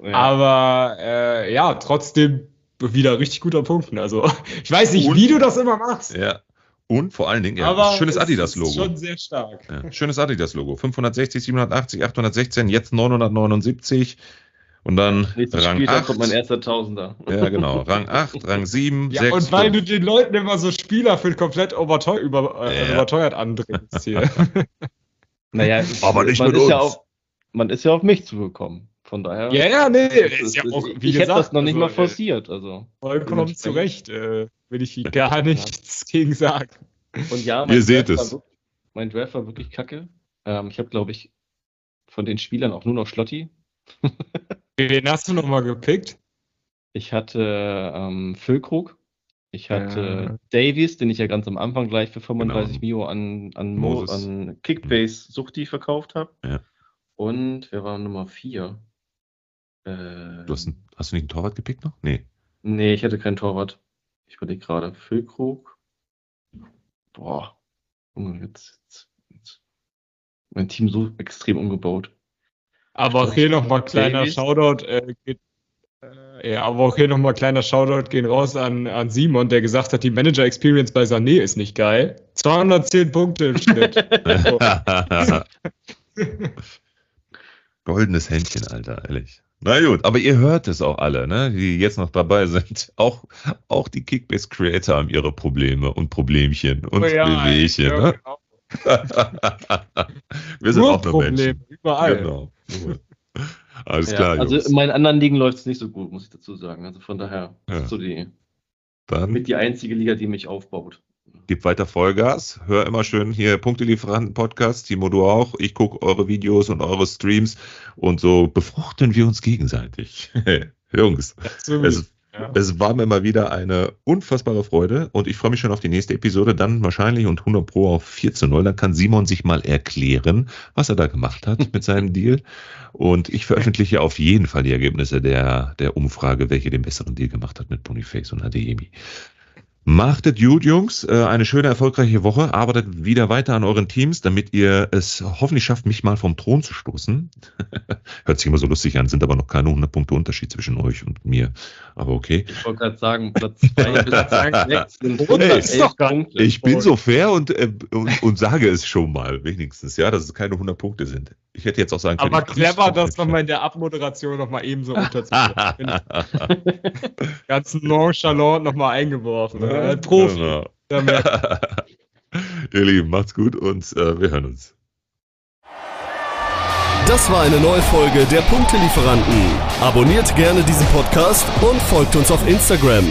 Ja. Aber äh, ja, trotzdem wieder richtig guter Punkt. Also ich weiß nicht, Und, wie du das immer machst. Ja. Und vor allen Dingen, ja, schönes Adidas-Logo. Schon sehr stark. Ja, schönes Adidas-Logo. 560, 780, 816, jetzt 979. Und dann Nächstes Rang Spiel, 8. kommt mein erster Tausender. Ja, genau. Rang 8, Rang 7, ja, 6. Und weil 5. du den Leuten immer so Spieler für komplett überteu über, äh, ja. überteuert andringst hier. naja, aber nicht man mit ist uns. Ja auf, man ist ja auf mich zugekommen. Von daher. Ja, ja, nee. Ist, ja auch, wie ich gesagt, hätte das noch nicht also, mal forciert. Also, vollkommen zu Recht. Äh, will ich gar nichts gegen sagen. Und ja, ihr seht es. Wirklich, mein Draft war wirklich kacke. Ähm, ich habe, glaube ich, von den Spielern auch nur noch Schlotti. Wen hast du nochmal gepickt? Ich hatte ähm, Füllkrug. Ich hatte ja. Davies, den ich ja ganz am Anfang gleich für 35 genau. Mio an, an, Mo, an Kickbase Suchti verkauft habe. Ja. Und wer war Nummer 4? Äh, du hast, ein, hast du nicht einen Torwart gepickt noch? Nee. Nee, ich hatte keinen Torwart. Ich überlege gerade. Füllkrug. Boah. Jetzt, jetzt, jetzt. Mein Team so extrem umgebaut. Aber auch hier nochmal kleiner. Shoutout. Äh, geht, äh, ja, aber auch hier nochmal kleiner Shoutout gehen raus an, an Simon, der gesagt hat, die Manager Experience bei Sané ist nicht geil. 210 Punkte im Schnitt. Goldenes Händchen, Alter, ehrlich. Na gut, aber ihr hört es auch alle, ne, die jetzt noch dabei sind. Auch, auch die Kickbase Creator haben ihre Probleme und Problemchen und oh ja, Bewegchen. Ja, ne? genau. Wir sind Nur auch nur Problem, Menschen. Überall. Genau. Alles ja, klar. Also Jungs. in meinen anderen Ligen läuft es nicht so gut, muss ich dazu sagen. Also von daher ja. ist so die Dann mit die einzige Liga, die mich aufbaut. Gib weiter Vollgas. Hör immer schön hier Punktelieferanten-Podcast. Timo, du auch. Ich gucke eure Videos und eure Streams und so befruchten wir uns gegenseitig. Jungs, es, ja. Es war mir mal wieder eine unfassbare Freude und ich freue mich schon auf die nächste Episode. Dann wahrscheinlich und 100 Pro auf 4 zu 0. Dann kann Simon sich mal erklären, was er da gemacht hat mit seinem Deal. Und ich veröffentliche auf jeden Fall die Ergebnisse der, der Umfrage, welche den besseren Deal gemacht hat mit Boniface und Adeyemi. Macht es gut, Jungs. Äh, eine schöne, erfolgreiche Woche. Arbeitet wieder weiter an euren Teams, damit ihr es hoffentlich schafft, mich mal vom Thron zu stoßen. Hört sich immer so lustig an, sind aber noch keine 100 Punkte Unterschied zwischen euch und mir. Aber okay. Ich wollte gerade sagen, Platz 2 bis 6 Punkte. Ich bin so fair und, äh, und, und, sage es schon mal, wenigstens, ja, dass es keine 100 Punkte sind. Ich hätte jetzt auch sagen können. Aber clever, das nochmal in der Abmoderation nochmal ebenso unterzubringen. Ganz nonchalant nochmal eingeworfen. Ne? Profi. Genau. Ihr Lieben, macht's gut und äh, wir hören uns. Das war eine neue Folge der Punktelieferanten. Abonniert gerne diesen Podcast und folgt uns auf Instagram.